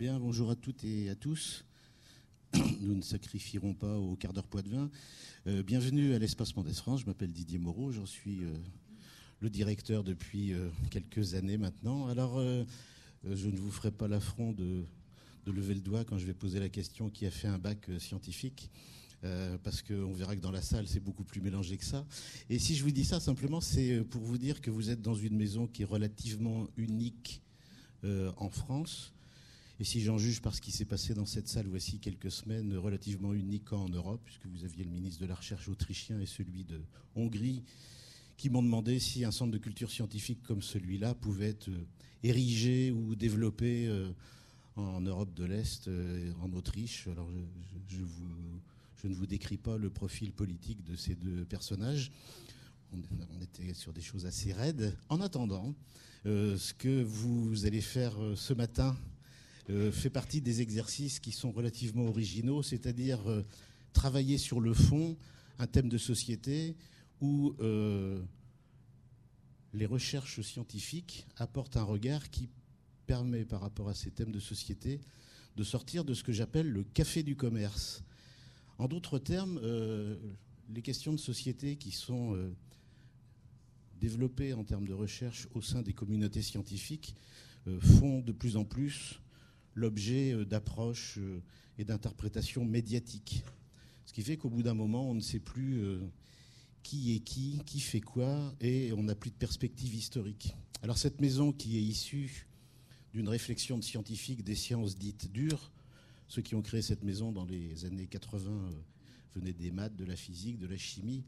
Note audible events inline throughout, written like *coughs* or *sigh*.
Bien, bonjour à toutes et à tous. *clears throat* Nous ne sacrifierons pas au quart d'heure poids de vin. Euh, bienvenue à l'Espace Mendès France. Je m'appelle Didier Moreau. J'en suis euh, le directeur depuis euh, quelques années maintenant. Alors, je ne vous ferai pas l'affront de, de, lever le doigt quand je vais poser la question qui a fait un bac scientifique. parce qu'on verra que dans la salle, c'est beaucoup plus mélangé que ça. Et si je vous dis ça, simplement, c'est pour vous dire que vous êtes dans une maison qui est relativement unique en France, et si j'en juge par ce qui s'est passé dans cette salle voici quelques semaines, relativement unique en Europe, puisque vous aviez le ministre de la Recherche autrichien et celui de Hongrie, qui m'ont demandé si un centre de culture scientifique comme celui-là pouvait être euh, érigé ou développé euh, en Europe de l'Est, euh, en Autriche. Alors je, ne vous décris pas le profil politique de ces deux personnages. On, était sur des choses assez raides. En attendant, ce que vous allez faire ce matin fait partie des exercices qui sont relativement originaux, c'est-à-dire euh, travailler sur le fond un thème de société où euh, les recherches scientifiques apportent un regard qui permet, par rapport à ces thèmes de société, de sortir de ce que j'appelle le café du commerce. En d'autres termes, les questions de société qui sont développées en termes de recherche au sein des communautés scientifiques font de plus en plus l'objet euh, d'approches euh, et d'interprétations médiatiques. Ce qui fait qu'au bout d'un moment, on ne sait plus euh, qui est qui, qui fait quoi, et on n'a plus de perspective historique. Alors cette maison qui est issue d'une réflexion de scientifiques des sciences dites dures, ceux qui ont créé cette maison dans les années 80 venaient des maths, de la physique, de la chimie,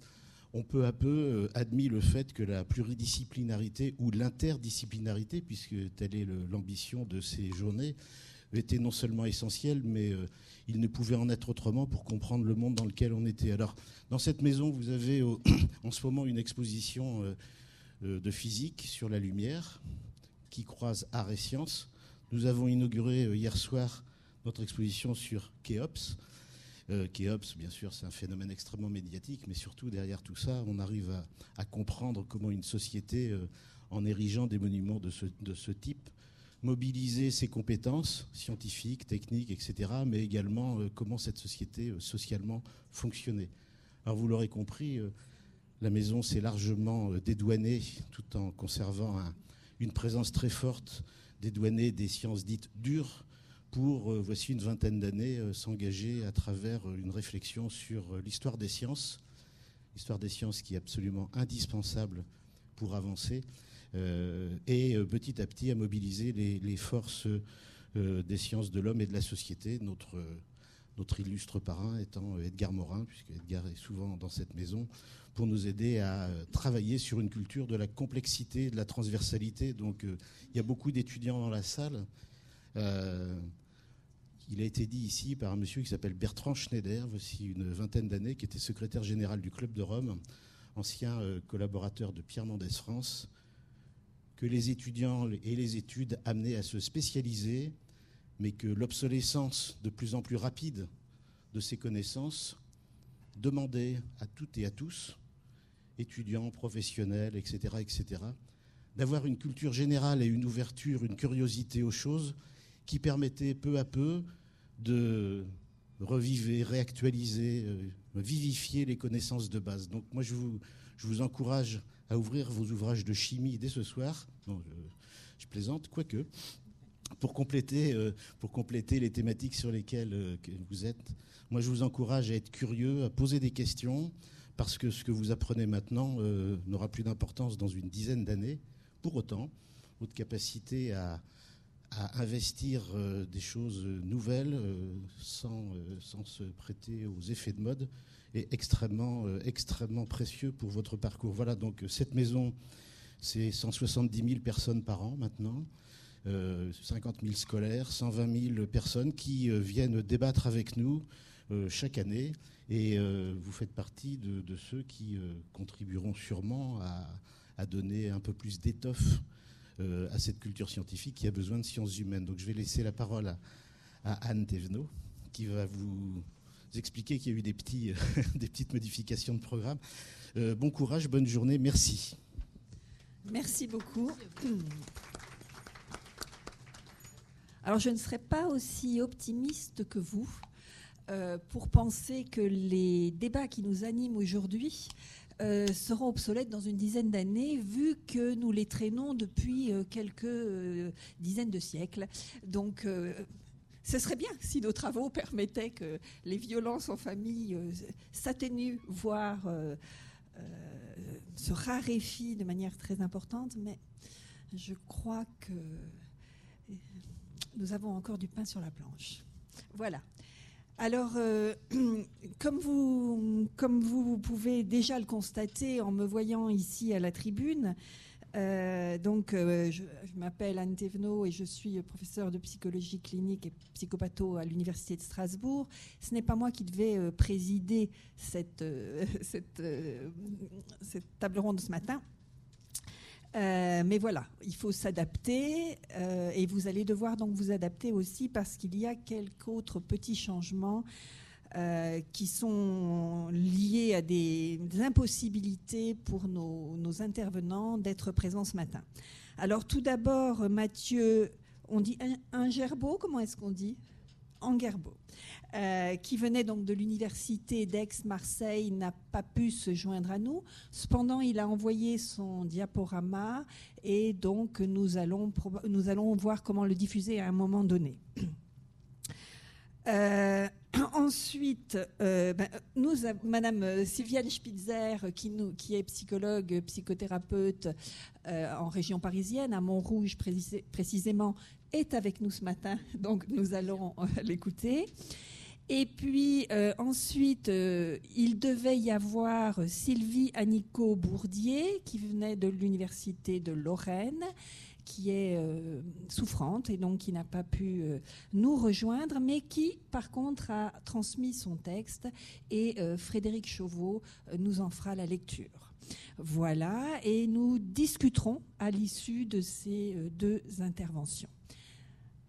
ont peu à peu admis le fait que la pluridisciplinarité ou l'interdisciplinarité, puisque telle est l'ambition de ces journées, était non seulement essentiel, mais euh, il ne pouvait en être autrement pour comprendre le monde dans lequel on était. Alors, dans cette maison, vous avez *coughs* en ce moment une exposition euh, euh, de physique sur la lumière qui croise art et science. Nous avons inauguré hier soir notre exposition sur Kéops. Kéops, bien sûr, c'est un phénomène extrêmement médiatique, mais surtout derrière tout ça, on arrive à, comprendre comment une société, en érigeant des monuments de ce type, mobiliser ses compétences scientifiques, techniques, etc., mais également euh, comment cette société euh, socialement fonctionnait. Alors vous l'aurez compris, euh, la maison s'est largement dédouanée tout en conservant une présence très forte dédouanée des sciences dites dures pour, voici une vingtaine d'années, s'engager à travers une réflexion sur l'histoire des sciences, l'histoire des sciences qui est absolument indispensable pour avancer, et euh, petit à petit à mobiliser les, forces euh, des sciences de l'homme et de la société. Notre, notre illustre parrain étant Edgar Morin, puisque Edgar est souvent dans cette maison, pour nous aider à travailler sur une culture de la complexité, de la transversalité. Donc il y a beaucoup d'étudiants dans la salle. il a été dit ici par un monsieur qui s'appelle Bertrand Schneider, voici une vingtaine d'années, qui était secrétaire général du Club de Rome, ancien collaborateur de Pierre Mendès France, que les étudiants et les études amenaient à se spécialiser, mais que l'obsolescence de plus en plus rapide de ces connaissances demandait à toutes et à tous, étudiants, professionnels, etc., etc., d'avoir une culture générale et une ouverture, une curiosité aux choses qui permettaient peu à peu de reviver, réactualiser, euh, vivifier les connaissances de base. Donc moi, je vous, je vous encourage à ouvrir vos ouvrages de chimie dès ce soir. je, plaisante, quoique. Pour compléter, euh, pour compléter les thématiques sur lesquelles euh, vous êtes, moi je vous encourage à être curieux, à poser des questions, parce que ce que vous apprenez maintenant euh, n'aura plus d'importance dans une dizaine d'années. Pour autant, votre capacité à, investir des choses nouvelles sans se prêter aux effets de mode est extrêmement, euh, extrêmement précieux pour votre parcours. Voilà, donc cette maison, c'est 170 000 personnes par an maintenant. 50 euh, 000 scolaires, 120 000 personnes qui euh, viennent débattre avec nous chaque année. Et vous faites partie de, ceux qui contribueront sûrement à, donner un peu plus d'étoffe à cette culture scientifique qui a besoin de sciences humaines. Donc je vais laisser la parole à, à Anne Thévenot qui va vous expliquer qu'il y a eu des, petits, *laughs* des petites modifications de programme. Euh, bon courage, bonne journée, merci. Merci beaucoup. Alors je ne serais pas aussi optimiste que vous euh, pour penser que les débats qui nous animent aujourd'hui euh, seront obsolètes dans une dizaine d'années, vu que nous les traînons depuis euh, quelques dizaines de siècles. Donc, ce serait bien si nos travaux *laughs* permettaient que les violences en famille s'atténuent, voire se raréfient de manière très importante, mais je crois que nous avons encore du pain sur la planche. Voilà. Alors, euh, *clears throat* comme vous pouvez déjà le constater en me voyant ici à la tribune, euh, donc, euh, je, m'appelle Anne Thévenot et je suis professeure de psychologie clinique et psychopatho à l'Université de Strasbourg. Ce n'est pas moi qui devais présider cette, *laughs* cette, table ronde ce matin. Euh, mais voilà, il faut s'adapter euh, et vous allez devoir donc vous adapter aussi parce qu'il y a quelques autres petits changements euh, qui sont liés à des, impossibilités pour nos, intervenants d'être présents ce matin. Alors tout d'abord, Mathieu, on dit un, un gerbeau, comment est-ce qu'on dit? Angerbo. Euh, qui venait donc de l'université d'Aix-Marseille, n'a pas pu se joindre à nous. Cependant, il a envoyé son diaporama et donc nous allons, nous allons voir comment le diffuser à un moment donné. Euh, *clears throat* ensuite, euh, ben, nous, Madame Sylviane Spitzer, qui, est psychologue, psychothérapeute en région parisienne, à Montrouge précisément, est avec nous ce matin, *laughs* donc nous allons l'écouter. Et puis euh, ensuite, euh, il devait y avoir Sylvie Annico Bourdier, qui venait de l'Université de Lorraine, qui est euh, souffrante et donc qui n'a pas pu nous rejoindre, mais qui, par contre, a transmis son texte et Frédéric Chauveau nous en fera la lecture. Voilà, et nous discuterons à l'issue de ces deux interventions.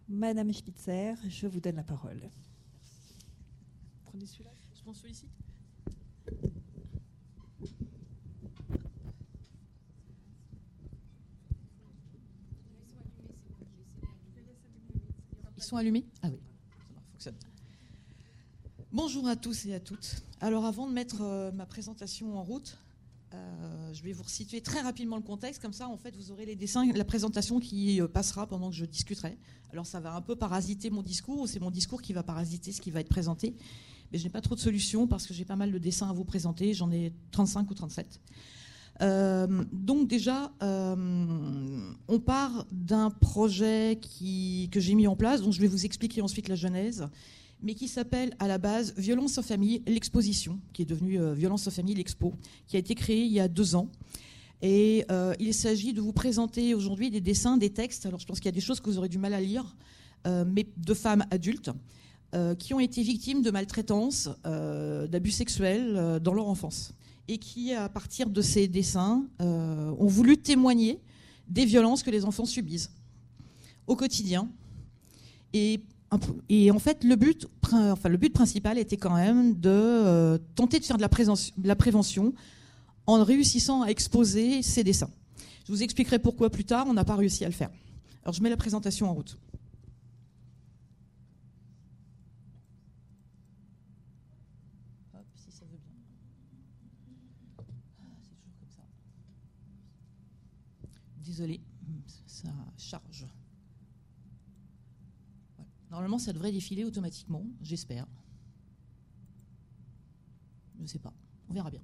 Madame Spitzer, je vous donne la parole prenez celui-là Je prends celui-ci Ils Ah oui, ça fonctionne. Bonjour à tous et à toutes. Alors avant de mettre euh, ma présentation en route, euh, je vais vous resituer très rapidement le contexte, comme ça en fait vous aurez les dessins, la présentation qui euh, passera pendant que je discuterai. Alors ça va un peu parasiter mon discours, ou c'est mon discours qui va parasiter ce qui va être présenté mais je n'ai pas trop de solutions parce que j'ai pas mal de dessins à vous présenter. J'en ai 35 ou 37. Euh, donc déjà, euh, on part d'un projet que j'ai mis en place, dont je vais vous expliquer ensuite la genèse, mais qui s'appelle à la base Violence en famille, l'exposition, qui est devenue euh, Violence en famille, l'expo, qui a été créée il y a deux ans. Et il s'agit de vous présenter aujourd'hui des dessins, des textes. Alors je pense qu'il y a des choses que vous aurez du mal à lire, mais de femmes adultes qui ont été victimes de maltraitance, d'abus sexuels dans leur enfance. Et qui, à partir de ces dessins, ont voulu témoigner des violences que les enfants subissent au quotidien. Et, en fait, le but, enfin, le but principal était quand même de tenter de faire de la, de la prévention en réussissant à exposer ces dessins. Je vous expliquerai pourquoi plus tard, on n'a pas réussi à le faire. Alors je mets la présentation en route. Désolé, ça charge. Normalement, ça devrait défiler automatiquement, j'espère. Je ne sais pas, on verra bien.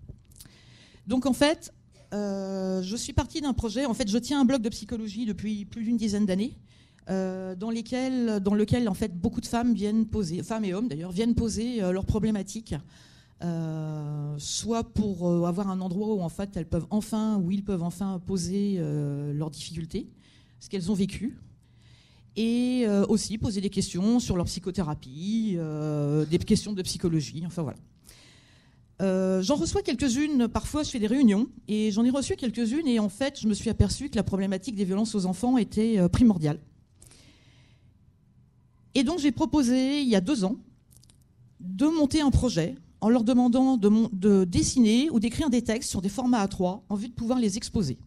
Donc en fait, euh, je suis partie d'un projet. En fait, je tiens un blog de psychologie depuis plus d'une dizaine d'années, euh, dans, dans lequel en fait beaucoup de femmes viennent poser, femmes et hommes d'ailleurs, viennent poser euh, leurs problématiques euh, soit pour euh, avoir un endroit où en fait elles peuvent enfin, où ils peuvent enfin poser euh, leurs difficultés, ce qu'elles ont vécu, et aussi poser des questions sur leur psychothérapie, des questions de psychologie, enfin voilà. j'en reçois quelques-unes, parfois je fais des réunions, et j'en ai reçu quelques-unes, et en fait je me suis aperçue que la problématique des violences aux enfants était primordiale. Et donc j'ai proposé, il y a deux ans, de monter un projet en leur demandant de, dessiner ou d'écrire des textes sur des formats A3 en vue de pouvoir les exposer.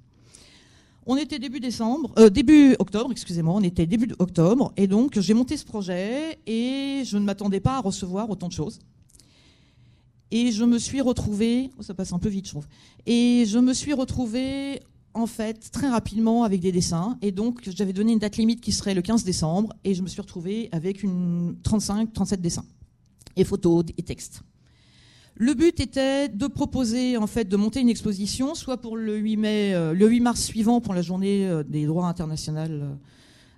On était début décembre, euh, début octobre, excusez-moi, on était début octobre, et donc j'ai monté ce projet et je ne m'attendais pas à recevoir autant de choses. Et je me suis retrouvée, oh, ça passe un peu vite, je trouve. Et je me suis retrouvée en fait très rapidement avec des dessins, et donc j'avais donné une date limite qui serait le 15 décembre, et je me suis retrouvée avec une 35-37 dessins et photos et textes. Le but était de proposer, en fait, de monter une exposition, soit pour le 8 mai, euh, le 8 mars suivant pour la journée euh, des droits internationaux,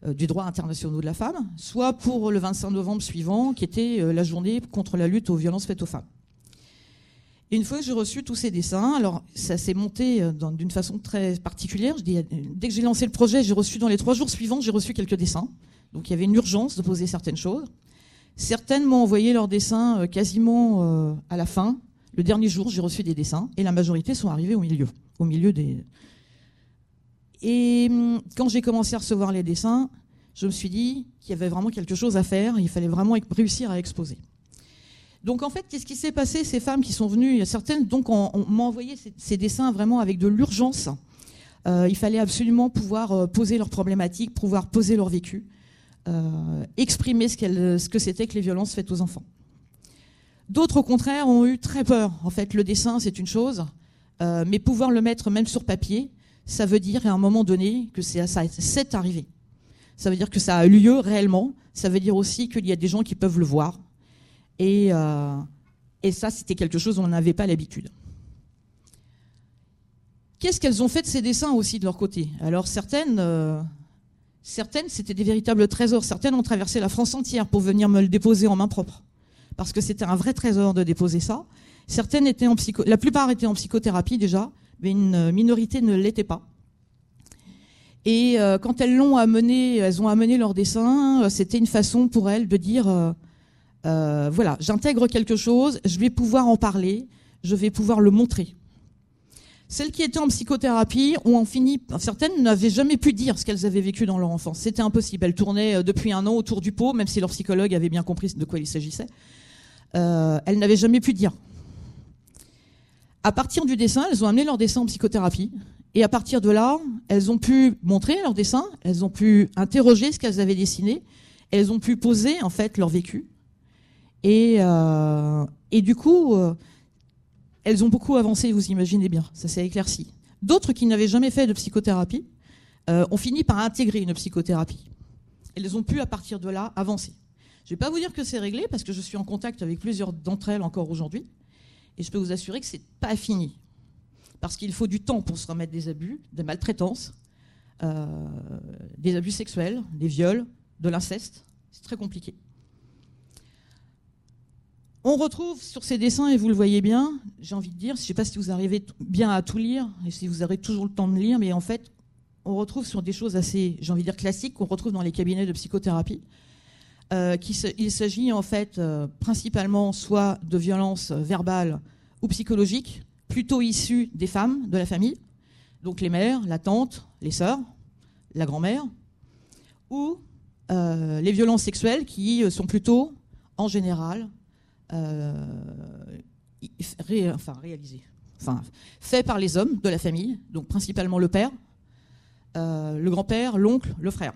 euh, du droit international de la femme, soit pour le 25 novembre suivant, qui était la journée contre la lutte aux violences faites aux femmes. Et une fois que j'ai reçu tous ces dessins, alors ça s'est monté d'une façon très particulière. dès que j'ai lancé le projet, j'ai reçu dans les trois jours suivants, j'ai reçu quelques dessins. Donc il y avait une urgence de poser certaines choses. Certaines m'ont envoyé leurs dessins euh, quasiment euh, à la fin. Le dernier jour, j'ai reçu des dessins et la majorité sont arrivés au milieu, au milieu des. Et hum, quand j'ai commencé à recevoir les dessins, je me suis dit qu'il y avait vraiment quelque chose à faire. Il fallait vraiment réussir à exposer. Donc en fait, qu'est-ce qui s'est passé? Ces femmes qui sont venues, certaines donc m'ont envoyé ces, dessins vraiment avec de l'urgence. Euh, il fallait absolument pouvoir poser leurs problématiques, pouvoir poser leur vécu. Euh, exprimer ce, que c'était que les violences faites aux enfants. D'autres, au contraire, ont eu très peur. En fait, le dessin, c'est une chose, euh, mais pouvoir le mettre même sur papier, ça veut dire à un moment donné que c'est arrivé. Ça veut dire que ça a eu lieu réellement. Ça veut dire aussi qu'il y a des gens qui peuvent le voir. Et, euh, et ça, c'était quelque chose dont on n'avait pas l'habitude. Qu'est-ce qu'elles ont fait de ces dessins aussi de leur côté? Alors certaines Certaines, c'était des véritables trésors. Certaines ont traversé la France entière pour venir me le déposer en main propre. Parce que c'était un vrai trésor de déposer ça. Certaines étaient en psycho... La plupart étaient en psychothérapie déjà, mais une minorité ne l'était pas. Et euh, quand elles l'ont amené, elles ont amené leur dessin, euh, c'était une façon pour elles de dire, euh, voilà, j'intègre quelque chose, je vais pouvoir en parler, je vais pouvoir le montrer. Celles qui étaient en psychothérapie ont en fini, certaines n'avaient jamais pu dire ce qu'elles avaient vécu dans leur enfance. C'était impossible. Elles tournaient euh, depuis un an autour du pot, même si leur psychologue avait bien compris de quoi il s'agissait. Euh, elles n'avaient jamais pu dire. À partir du dessin, elles ont amené leur dessin en psychothérapie. Et à partir de là, elles ont pu montrer leur dessin, elles ont pu interroger ce qu'elles avaient dessiné, elles ont pu poser en fait leur vécu. Et, euh, et du coup, elles ont beaucoup avancé, vous imaginez bien, ça s'est éclairci. D'autres qui n'avaient jamais fait de psychothérapie euh, ont fini par intégrer une psychothérapie. Elles ont pu, à partir de là, avancer. Je ne vais pas vous dire que c'est réglé, parce que je suis en contact avec plusieurs d'entre elles encore aujourd'hui, et je peux vous assurer que ce n'est pas fini. Parce qu'il faut du temps pour se remettre des abus, des maltraitances, euh, des abus sexuels, des viols, de l'inceste. C'est très compliqué. On retrouve sur ces dessins, et vous le voyez bien, j'ai envie de dire, je ne sais pas si vous arrivez bien à tout lire, et si vous avez toujours le temps de lire, mais en fait, on retrouve sur des choses assez, j'ai envie de dire, classiques, qu'on retrouve dans les cabinets de psychothérapie. Euh, il s'agit en fait euh, principalement soit de violences verbales ou psychologiques, plutôt issues des femmes de la famille, donc les mères, la tante, les sœurs, la grand-mère, ou euh, les violences sexuelles qui sont plutôt, en général, euh, réalisé, fait par les hommes de la famille, donc principalement le père, euh, le grand-père, l'oncle, le frère.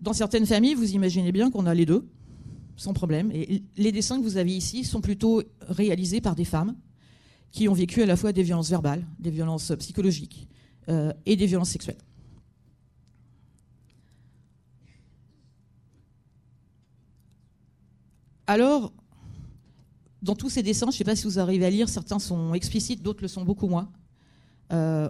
Dans certaines familles, vous imaginez bien qu'on a les deux, sans problème. Et les dessins que vous avez ici sont plutôt réalisés par des femmes qui ont vécu à la fois des violences verbales, des violences psychologiques euh, et des violences sexuelles. Alors, dans tous ces dessins, je ne sais pas si vous arrivez à lire, certains sont explicites, d'autres le sont beaucoup moins. Euh,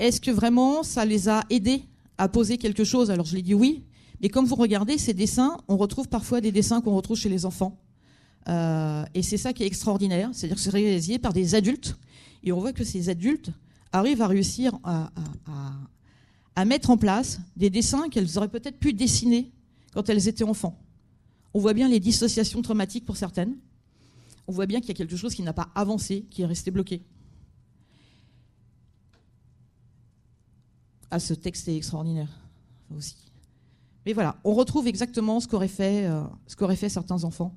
est-ce que vraiment ça les a aidés à poser quelque chose? Alors je l'ai dit oui, mais comme vous regardez ces dessins, on retrouve parfois des dessins qu'on retrouve chez les enfants. Euh, et c'est ça qui est extraordinaire, c'est-à-dire que c'est réalisé par des adultes, et on voit que ces adultes arrivent à réussir à mettre en place des dessins qu'elles auraient peut-être pu dessiner quand elles étaient enfants. On voit bien les dissociations traumatiques pour certaines. On voit bien qu'il y a quelque chose qui n'a pas avancé, qui est resté bloqué. Ah, ce texte est extraordinaire aussi. Mais voilà, on retrouve exactement ce qu'auraient fait, euh, certains enfants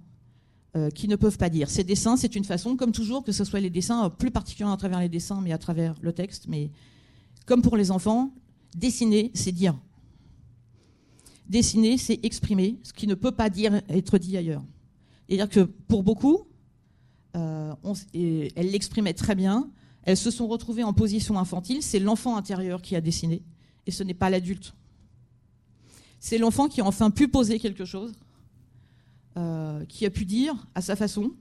euh, qui ne peuvent pas dire. Ces dessins, c'est une façon, comme toujours, que ce soit les dessins, euh, plus particulièrement à travers les dessins, mais à travers le texte, mais comme pour les enfants, dessiner, c'est dire. Dessiner, c'est exprimer ce qui ne peut pas être dit ailleurs. C'est-à-dire que pour beaucoup, euh, elles l'exprimaient très bien, elles se sont retrouvées en position infantile, c'est l'enfant intérieur qui a dessiné, et ce n'est pas l'adulte. C'est l'enfant qui a enfin pu poser quelque chose, euh, qui a pu dire à sa façon.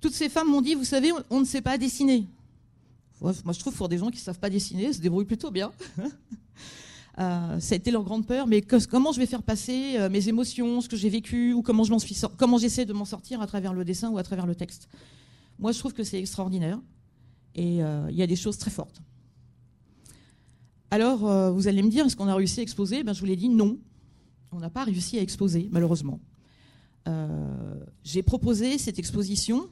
Toutes ces femmes m'ont dit, vous savez, on, ne sait pas dessiner. moi, je trouve pour des gens qui ne savent pas dessiner, se débrouillent plutôt bien. *laughs* Euh, ça a été leur grande peur, mais comment je vais faire passer euh, mes émotions, ce que j'ai vécu, ou comment je suis comment j'essaie de m'en sortir à travers le dessin ou à travers le texte. Moi, je trouve que c'est extraordinaire, et il y a des choses très fortes. Alors, euh, vous allez me dire, est-ce qu'on a réussi à exposer? Ben, Je vous l'ai dit, non. On n'a pas réussi à exposer, malheureusement. Euh, j'ai proposé cette exposition,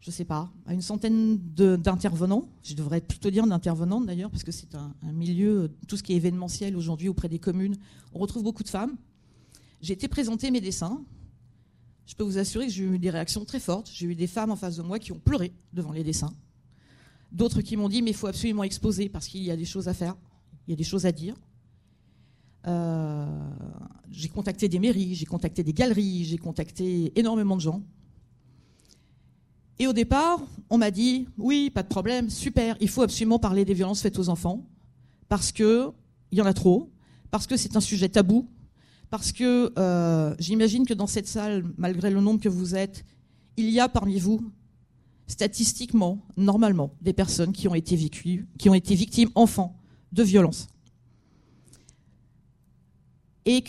je ne sais pas, à une centaine d'intervenants. Je devrais plutôt dire d'intervenantes d'ailleurs, parce que c'est un, milieu, tout ce qui est événementiel aujourd'hui auprès des communes, on retrouve beaucoup de femmes. J'ai été présenter mes dessins. Je peux vous assurer que j'ai eu des réactions très fortes. J'ai eu des femmes en face de moi qui ont pleuré devant les dessins. D'autres qui m'ont dit, mais il faut absolument exposer parce qu'il y a des choses à faire, il y a des choses à dire. Euh, j'ai contacté des mairies, j'ai contacté des galeries, j'ai contacté énormément de gens. Et au départ, on m'a dit, oui, pas de problème, super, il faut absolument parler des violences faites aux enfants, parce qu'il y en a trop, parce que c'est un sujet tabou, parce que euh, j'imagine que dans cette salle, malgré le nombre que vous êtes, il y a parmi vous statistiquement, normalement, des personnes qui ont été, qui ont été victimes, enfants, de violences. Et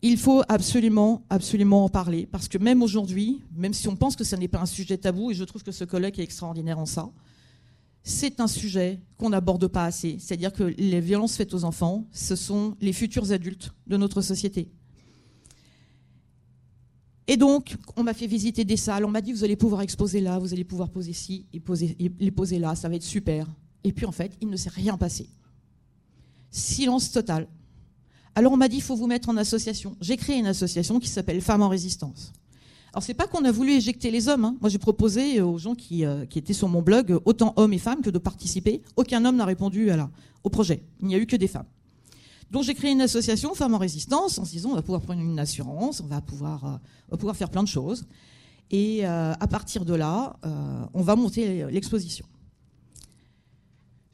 qu'il faut absolument, absolument en parler, parce que même aujourd'hui, même si on pense que ce n'est pas un sujet tabou, et je trouve que ce colloque est extraordinaire en ça, c'est un sujet qu'on n'aborde pas assez. C'est-à-dire que les violences faites aux enfants, ce sont les futurs adultes de notre société. Et donc, on m'a fait visiter des salles, on m'a dit, vous allez pouvoir exposer là, vous allez pouvoir poser ci, et les poser là, ça va être super. Et puis en fait, il ne s'est rien passé. Silence total. Alors on m'a dit, il faut vous mettre en association. J'ai créé une association qui s'appelle Femmes en résistance. Alors c'est pas qu'on a voulu éjecter les hommes. Hein. Moi j'ai proposé aux gens qui, euh, qui, étaient sur mon blog, autant hommes et femmes, que de participer. Aucun homme n'a répondu au projet. Il n'y a eu que des femmes. Donc j'ai créé une association Femmes en Résistance en se disant on va pouvoir prendre une assurance, on va pouvoir, euh, faire plein de choses. Et euh, à partir de là, euh, on va monter l'exposition.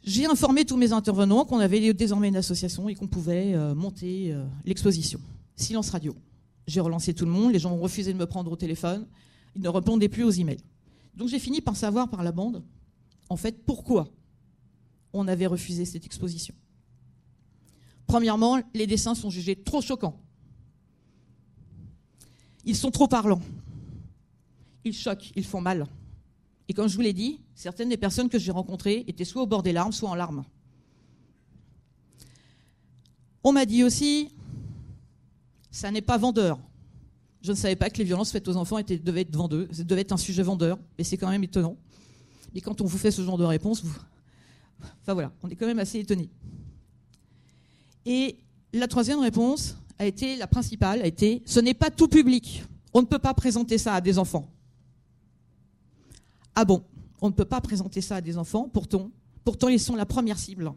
J'ai informé tous mes intervenants qu'on avait désormais une association et qu'on pouvait monter l'exposition. Silence radio. J'ai relancé tout le monde, les gens ont refusé de me prendre au téléphone, ils ne répondaient plus aux emails. Donc j'ai fini par savoir par la bande, en fait, pourquoi on avait refusé cette exposition. Premièrement, les dessins sont jugés trop choquants. Ils sont trop parlants. Ils choquent, ils font mal. Et comme je vous l'ai dit, certaines des personnes que j'ai rencontrées étaient soit au bord des larmes, soit en larmes. On m'a dit aussi, ça n'est pas vendeur. Je ne savais pas que les violences faites aux enfants devaient être vendeuses, devaient être un sujet vendeur, mais c'est quand même étonnant. Et quand on vous fait ce genre de réponse, vous... enfin voilà, on est quand même assez étonné. Et la troisième réponse a été, la principale, a été, ce n'est pas tout public. On ne peut pas présenter ça à des enfants. Ah bon, on ne peut pas présenter ça à des enfants, pourtant, pourtant ils sont la première cible.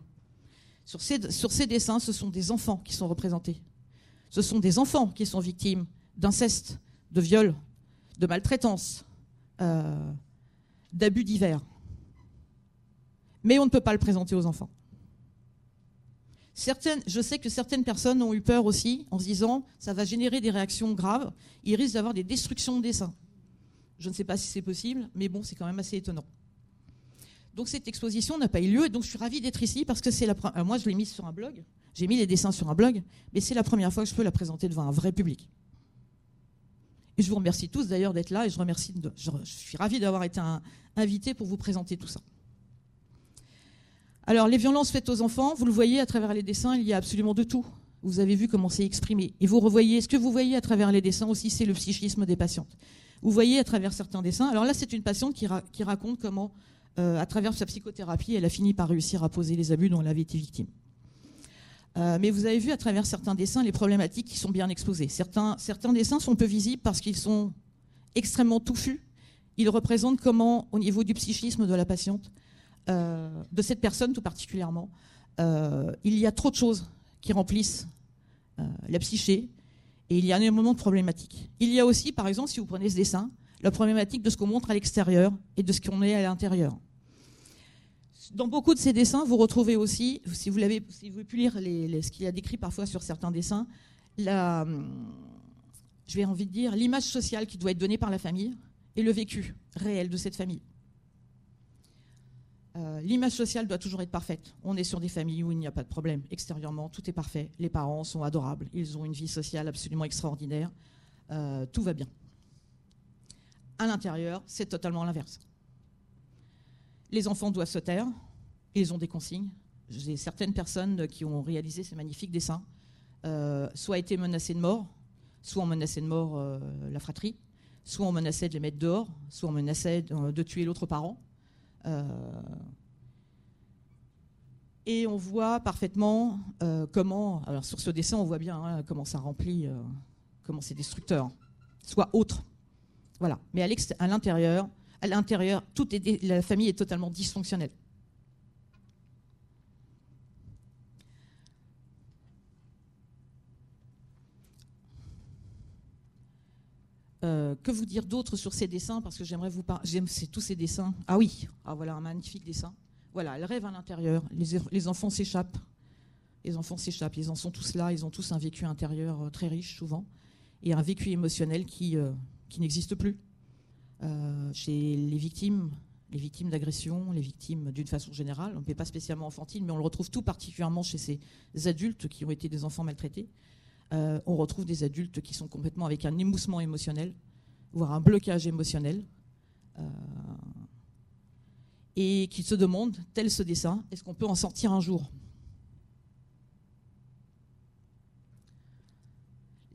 Sur ces, dessins, ce sont des enfants qui sont représentés. Ce sont des enfants qui sont victimes d'inceste, de viol, de maltraitance, euh, d'abus divers. Mais on ne peut pas le présenter aux enfants je sais que certaines personnes ont eu peur aussi en se disant ça va générer des réactions graves, il risque d'avoir des destructions de dessins. Je ne sais pas si c'est possible, mais bon, c'est quand même assez étonnant. Donc cette exposition n'a pas eu lieu, et donc je suis ravie d'être ici parce que c'est la première. Moi, je l'ai mise sur un blog, j'ai mis les dessins sur un blog, mais c'est la première fois que je peux la présenter devant un vrai public. Et je vous remercie tous d'ailleurs d'être là, et je, remercie je, suis ravie d'avoir été invité pour vous présenter tout ça. Alors, les violences faites aux enfants, vous le voyez à travers les dessins, il y a absolument de tout. Vous avez vu comment c'est exprimé. Et vous revoyez, ce que vous voyez à travers les dessins aussi, c'est le psychisme des patientes. Vous voyez à travers certains dessins. Alors là, c'est une patiente qui, raconte comment, euh, à travers sa psychothérapie, elle a fini par réussir à poser les abus dont elle avait été victime. Euh, mais vous avez vu à travers certains dessins les problématiques qui sont bien exposées. Certains, certains dessins sont peu visibles parce qu'ils sont extrêmement touffus. Ils représentent comment, au niveau du psychisme de la patiente, de cette personne tout particulièrement, il y a trop de choses qui remplissent la psyché, et il y a énormément de problématiques. Il y a aussi, par exemple, si vous prenez ce dessin, la problématique de ce qu'on montre à l'extérieur et de ce qu'on est à l'intérieur. Dans beaucoup de ces dessins, vous retrouvez aussi, si vous, l'avez, avez pu lire ce qu'il a décrit parfois sur certains dessins, la, vais envie de dire l'image sociale qui doit être donnée par la famille et le vécu réel de cette famille. Euh, l'image sociale doit toujours être parfaite. On est sur des familles où il n'y a pas de problème. Extérieurement, tout est parfait. Les parents sont adorables. Ils ont une vie sociale absolument extraordinaire. Euh, tout va bien. À l'intérieur, c'est totalement l'inverse. Les enfants doivent se taire. Ils ont des consignes. J'ai certaines personnes qui ont réalisé ces magnifiques dessins, euh, soit été menacées de mort, soit on menaçait de mort la fratrie, soit on menaçait de les mettre dehors, soit on menaçait de tuer l'autre parent. Euh, et on voit parfaitement euh, comment, alors sur ce dessin, on voit bien hein, comment ça remplit, euh, comment c'est destructeur, soit autre. Voilà. Mais à l'intérieur, à l'intérieur, la famille est totalement dysfonctionnelle. Euh, que vous dire d'autre sur ces dessins? Parce que j'aimerais vous parler. J'aime tous ces dessins. Ah oui, ah voilà un magnifique dessin. Voilà, elle rêve à l'intérieur. Les, enfants s'échappent. Les enfants s'échappent. Ils en sont tous là. Ils ont tous un vécu intérieur euh, très riche souvent et un vécu émotionnel qui euh, n'existe plus chez les victimes. Les victimes d'agression, les victimes d'une façon générale, on ne peut pas spécialement enfantine, mais on le retrouve tout particulièrement chez ces adultes qui ont été des enfants maltraités. Euh, on retrouve des adultes qui sont complètement avec un émoussement émotionnel, voire un blocage émotionnel, euh, et qui se demandent, tel ce dessin, est-ce qu'on peut en sortir un jour?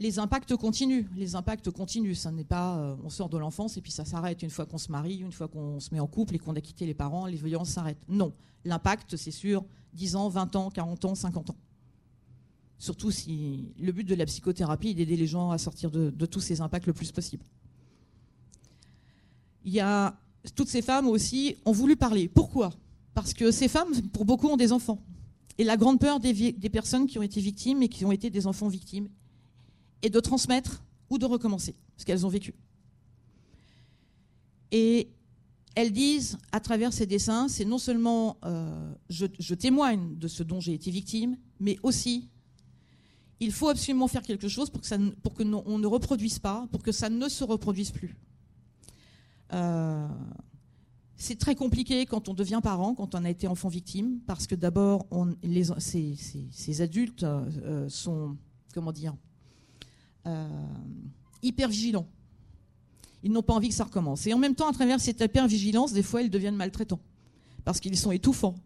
Les impacts continuent. Les impacts continuent. Ça n'est pas, euh, on sort de l'enfance et puis ça s'arrête une fois qu'on se marie, une fois qu'on se met en couple et qu'on a quitté les parents, les violences s'arrêtent. Non. L'impact, c'est sur 10 ans, 20 ans, 40 ans, 50 ans. Surtout si le but de la psychothérapie est d'aider les gens à sortir de, tous ces impacts le plus possible. Il y a toutes ces femmes aussi ont voulu parler. Pourquoi? Parce que ces femmes, pour beaucoup, ont des enfants. Et la grande peur des, personnes qui ont été victimes et qui ont été des enfants victimes est de transmettre ou de recommencer ce qu'elles ont vécu. Et elles disent, à travers ces dessins, c'est non seulement euh, je témoigne de ce dont j'ai été victime, mais aussi il faut absolument faire quelque chose pour que, ça, pour ne reproduise pas, pour que ça ne se reproduise plus. Euh, c'est très compliqué quand on devient parent, quand on a été enfant victime, parce que d'abord, ces, adultes euh, sont, comment dire, euh, hyper vigilants. Ils n'ont pas envie que ça recommence. Et en même temps, à travers cette hyper vigilance, des fois, ils deviennent maltraitants, parce qu'ils sont étouffants,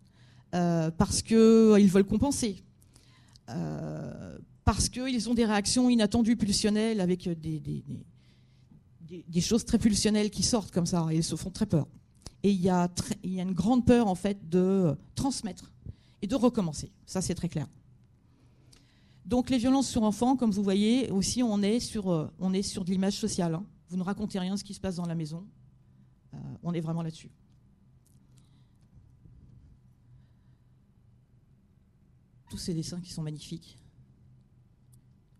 parce qu'ils veulent compenser parce qu'ils ont des réactions inattendues, pulsionnelles, avec des, choses très pulsionnelles qui sortent comme ça, et ils se font très peur. Et il y, a une grande peur, en fait, de transmettre et de recommencer. Ça, c'est très clair. Donc les violences sur enfants, comme vous voyez, aussi, on est sur, euh, de l'image sociale. Hein. Vous ne racontez rien de ce qui se passe dans la maison. Euh, on est vraiment là-dessus. Tous ces dessins qui sont magnifiques.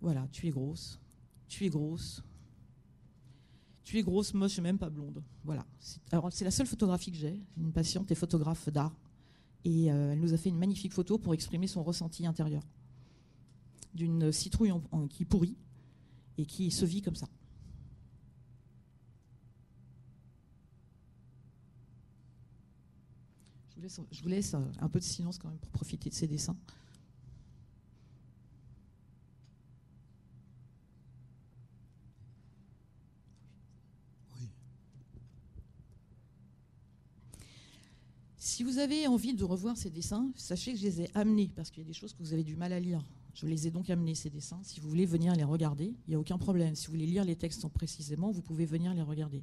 Voilà, tu es grosse, tu es grosse, tu es grosse, moche et même pas blonde. Voilà. C'est la seule photographie que j'ai. Une patiente est photographe d'art et euh, elle nous a fait une magnifique photo pour exprimer son ressenti intérieur d'une citrouille qui pourrit et qui se vit comme ça. je vous laisse un peu de silence quand même pour profiter de ces dessins. Si vous avez envie de revoir ces dessins, sachez que je les ai amenés, parce qu'il y a des choses que vous avez du mal à lire. Je les ai donc amenés, ces dessins. Si vous voulez venir les regarder, il n'y a aucun problème. Si vous voulez lire les textes précisément, vous pouvez venir les regarder.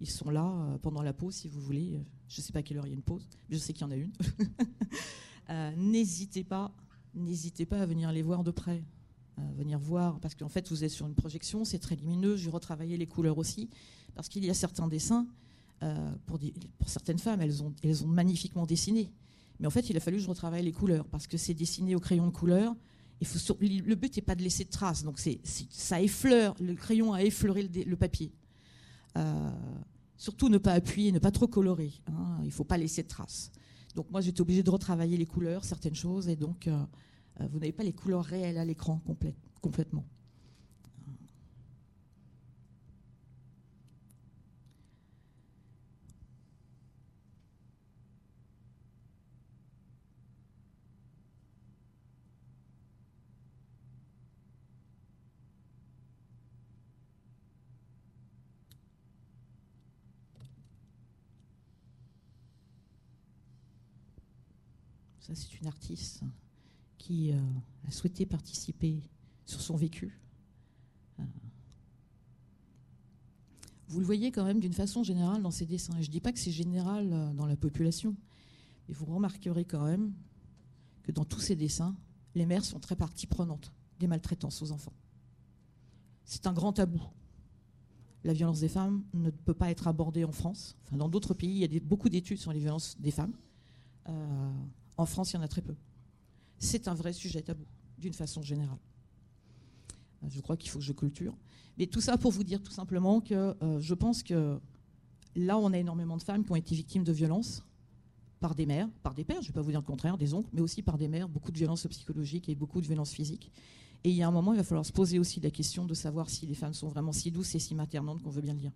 Ils sont là euh, pendant la pause, si vous voulez. Euh, je ne sais pas à quelle heure il y a une pause, mais je sais qu'il y en a une. *laughs* Euh, n'hésitez pas, n'hésitez pas à venir les voir de près. venir voir, parce qu'en fait, vous êtes sur une projection, c'est très lumineux. J'ai retravaillé les couleurs aussi, parce qu'il y a certains dessins, pour, pour, certaines femmes, elles ont, elles ont magnifiquement dessiné. Mais en fait, il a fallu que je retravaille les couleurs, parce que c'est dessiné au crayon de couleur. Il faut le but n'est pas de laisser de traces, donc ça effleure, le crayon a effleuré le, papier. surtout ne pas appuyer, ne pas trop colorer. Hein, il ne faut pas laisser de traces. Donc moi, j'étais obligée de retravailler les couleurs, certaines choses, et donc euh, euh, vous n'avez pas les couleurs réelles à l'écran complètement. C'est une artiste qui euh, a souhaité participer sur son vécu. Euh, vous le voyez quand même d'une façon générale dans ses dessins. je ne dis pas que c'est général euh, dans la population, mais vous remarquerez quand même que dans tous ces dessins, les mères sont très partie prenante des maltraitances aux enfants. C'est un grand tabou. La violence des femmes ne peut pas être abordée en France. Dans d'autres pays, il y a beaucoup d'études sur les violences des femmes. En France, il y en a très peu. C'est un vrai sujet tabou, d'une façon générale. Euh, je crois qu'il faut que je culture. Mais tout ça pour vous dire tout simplement que euh, je pense que là, on a énormément de femmes qui ont été victimes de violences par des mères, par des pères, je ne vais pas vous dire le contraire, des oncles, mais aussi par des mères, beaucoup de violences psychologiques et beaucoup de violences physiques. Et il y a un moment, il va falloir se poser aussi la question de savoir si les femmes sont vraiment si douces et si maternantes qu'on veut bien le dire.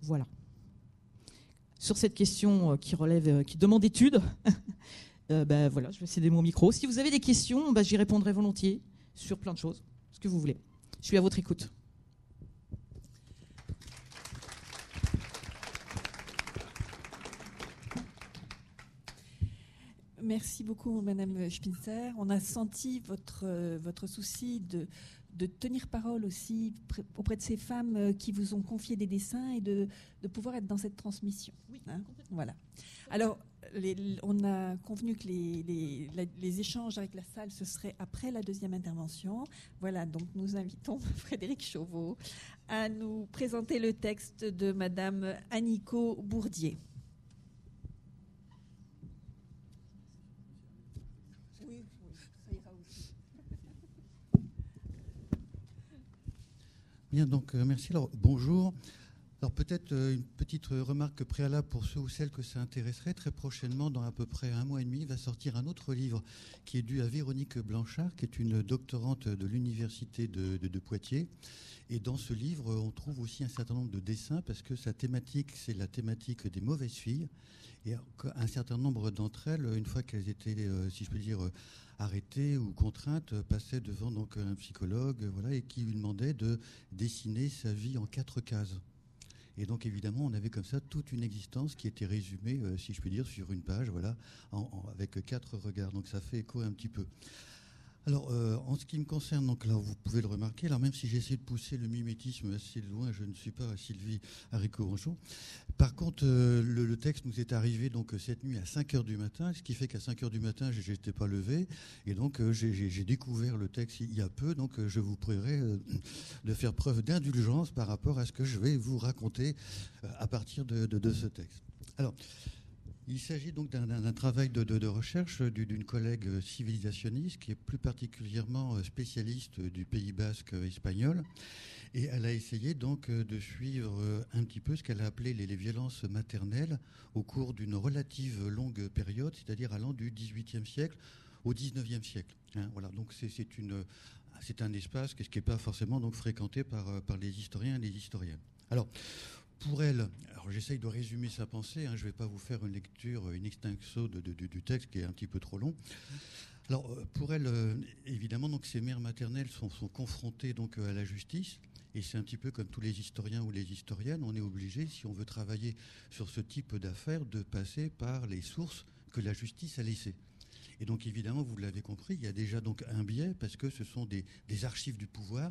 Voilà sur cette question euh, qui relève, euh, qui demande étude. *laughs* Euh, ben voilà, je vais céder mon micro. Si vous avez des questions, ben, j'y répondrai volontiers sur plein de choses, ce que vous voulez. Je suis à votre écoute. Merci beaucoup, Madame Spinzer. On a senti votre, votre souci de, de tenir parole aussi auprès de ces femmes euh, qui vous ont confié des dessins et de, pouvoir être dans cette transmission. Oui, hein. voilà. Alors, on a convenu que les, les, échanges avec la salle, ce serait après la deuxième intervention. Voilà, donc nous invitons *laughs* Frédéric Chauveau à nous présenter le texte de Madame Annico Bourdier. Bien, donc euh, merci. Alors, bonjour. Alors peut-être euh, une petite remarque préalable pour ceux ou celles que ça intéresserait. Très prochainement, dans à peu près un mois et demi, va sortir un autre livre qui est dû à Véronique Blanchard, qui est une doctorante de l'université de, Poitiers. Et dans ce livre, on trouve aussi un certain nombre de dessins parce que sa thématique, c'est la thématique des mauvaises filles. Et un certain nombre d'entre elles, une fois qu'elles étaient, euh, si je peux dire, arrêtée ou contrainte passait devant donc un psychologue voilà, et qui lui demandait de dessiner sa vie en quatre cases. Et donc évidemment, on avait comme ça toute une existence qui était résumée, euh, si je puis dire, sur une page, voilà, avec quatre regards. Donc ça fait écho un petit peu. Alors, euh, en ce qui me concerne, donc là, vous pouvez le remarquer, alors même si j'essaie de pousser le mimétisme assez loin, je ne suis pas Sylvie Haricot-Ronchon. Par contre, euh, le, texte nous est arrivé donc cette nuit à 5 h du matin, ce qui fait qu'à 5 h du matin, je n'étais pas levé, et donc euh, j'ai découvert le texte il y a peu, donc je vous prierai de faire preuve d'indulgence par rapport à ce que je vais vous raconter à partir de, de ce texte. Alors, il s'agit donc d'un travail de, recherche d'une collègue civilisationniste qui est plus particulièrement spécialiste du Pays basque espagnol. Et elle a essayé donc de suivre un petit peu ce qu'elle a appelé les, violences maternelles au cours d'une relative longue période, c'est-à-dire allant du XVIIIe siècle au XIXe siècle. Hein. voilà, donc c'est un espace qui n'est pas forcément donc fréquenté par, par les historiens et les historiennes. Alors, pour elle, alors j'essaye de résumer sa pensée, hein, je ne vais pas vous faire une lecture, une extinction du texte qui est un petit peu trop long. Alors euh, pour elle, euh, évidemment, donc ces mères maternelles sont, confrontées donc à la justice, et c'est un petit peu comme tous les historiens ou les historiennes, on est obligé, si on veut travailler sur ce type d'affaires, de passer par les sources que la justice a laissées. Et donc évidemment, vous l'avez compris, il y a déjà donc un biais parce que ce sont des, archives du pouvoir,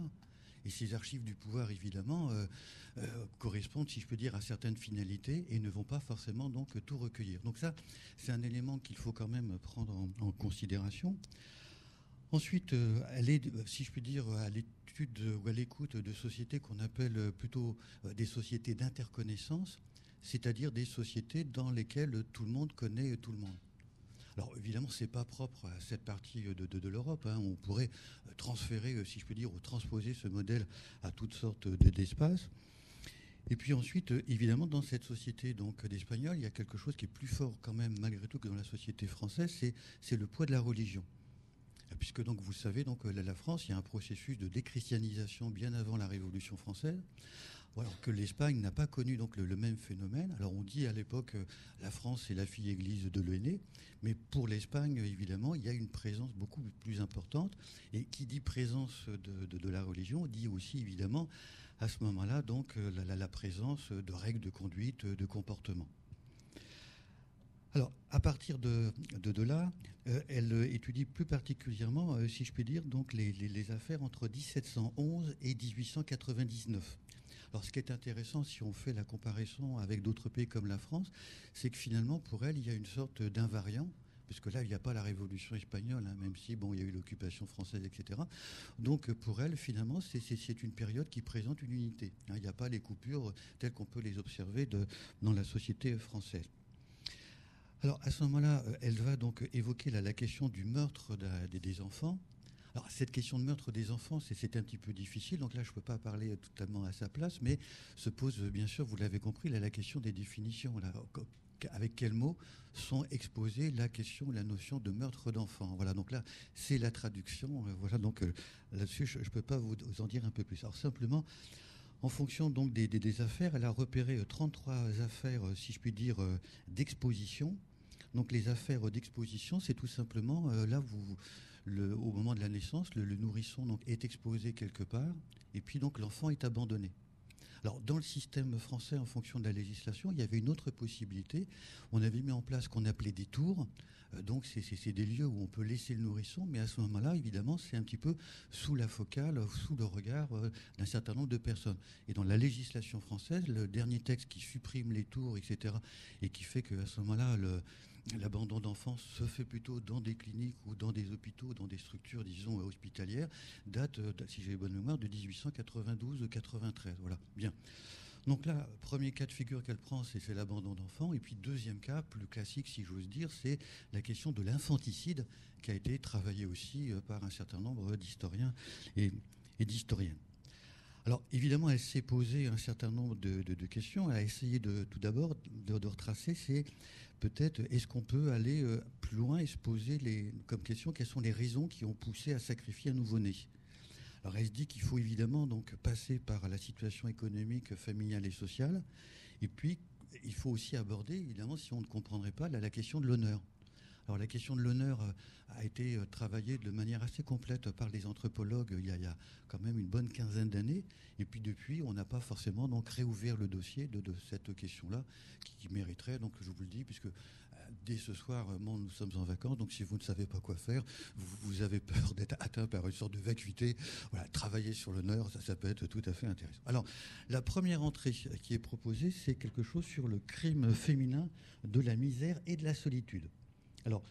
et ces archives du pouvoir, évidemment, euh, euh, correspondent, si je peux dire, à certaines finalités et ne vont pas forcément donc tout recueillir. Donc ça, c'est un élément qu'il faut quand même prendre en, considération. Ensuite, elle est, si je puis dire, à l'étude ou à l'écoute de sociétés qu'on appelle plutôt des sociétés d'interconnaissance, c'est-à-dire des sociétés dans lesquelles tout le monde connaît tout le monde. Alors évidemment, ce n'est pas propre à cette partie de, l'Europe. Hein. On pourrait transférer, si je peux dire, ou transposer ce modèle à toutes sortes d'espaces. Et puis ensuite, évidemment, dans cette société donc d'Espagnol, il y a quelque chose qui est plus fort quand même, malgré tout, que dans la société française, c'est le poids de la religion. Puisque donc vous savez, donc la France, il y a un processus de déchristianisation bien avant la Révolution française. Alors que l'Espagne n'a pas connu donc le, même phénomène. Alors on dit à l'époque la France est la fille église de l'ENE, mais pour l'Espagne évidemment il y a une présence beaucoup plus importante. Et qui dit présence de, la religion dit aussi évidemment à ce moment-là donc la, présence de règles de conduite, de comportement. Alors, à partir de, là, euh, elle étudie plus particulièrement, euh, si je puis dire, donc les, les, affaires entre 1711 et 1899. Alors ce qui est intéressant, si on fait la comparaison avec d'autres pays comme la France, c'est que finalement, pour elle, il y a une sorte d'invariant puisque là, il n'y a pas la révolution espagnole, hein, même si bon, il y a eu l'occupation française, etc. Donc pour elle, finalement, c'est une période qui présente une unité. Hein. il n'y a pas les coupures telles qu'on peut les observer dans la société française. Alors à ce moment-là, euh, elle va donc évoquer la question du meurtre des enfants, alors, cette question de meurtre des enfants, c'est un petit peu difficile, donc là, je ne peux pas parler totalement à sa place, mais se pose, bien sûr, vous l'avez compris, la question des définitions. Avec quels mots sont exposées la question, la notion de meurtre d'enfant? Voilà, donc là, c'est la traduction. Euh, voilà, donc euh, là-dessus, je ne peux pas vous, en dire un peu plus. Alors, simplement, en fonction donc des, affaires, elle a repéré 33 euh, affaires, si je puis dire, d'exposition. Donc les affaires d'exposition, c'est tout simplement, là, vous, au moment de la naissance, le, nourrisson donc, est exposé quelque part, et puis donc l'enfant est abandonné. Alors, dans le système français, en fonction de la législation, il y avait une autre possibilité. On avait mis en place ce qu'on appelait des tours. Euh, donc, c'est des lieux où on peut laisser le nourrisson, mais à ce moment-là, évidemment, c'est un petit peu sous la focale, sous le regard euh, d'un certain nombre de personnes. Et dans la législation française, le dernier texte qui supprime les tours, etc., et qui fait qu'à ce moment-là, le L'abandon d'enfants se fait plutôt dans des cliniques ou dans des hôpitaux, dans des structures, disons, hospitalières, date, euh, si j'ai bonne mémoire, de 1892-93. Voilà, bien. Donc là, premier cas de figure qu'elle prend, c'est l'abandon d'enfants. Et puis deuxième cas, plus classique si j'ose dire, c'est la question de l'infanticide qui a été travaillé aussi euh, par un certain nombre d'historiens et, d'historiennes. Alors évidemment, elle s'est posé un certain nombre de, questions. Elle a essayé de, tout d'abord de, retracer ces peut-être, est-ce qu'on peut aller euh, plus loin et se poser les, comme question quelles sont les raisons qui ont poussé à sacrifier un nouveau-né? Alors elle se dit qu'il faut évidemment donc passer par la situation économique, familiale et sociale, et puis il faut aussi aborder, évidemment, si on ne comprendrait pas, la question de l'honneur. Alors la question de l'honneur euh, a été euh, travaillée de manière assez complète par les anthropologues il y a, quand même une bonne quinzaine d'années. Et puis depuis, on n'a pas forcément donc réouvert le dossier de, cette question-là qui, mériterait, donc je vous le dis, puisque euh, dès ce soir, nous sommes en vacances, donc si vous ne savez pas quoi faire, vous, avez peur *laughs* d'être atteint par une sorte de vacuité, voilà, travailler sur l'honneur, ça, ça peut être tout à fait intéressant. Alors, la première entrée qui est proposée, c'est quelque chose sur le crime féminin de la misère et de la solitude. Alors,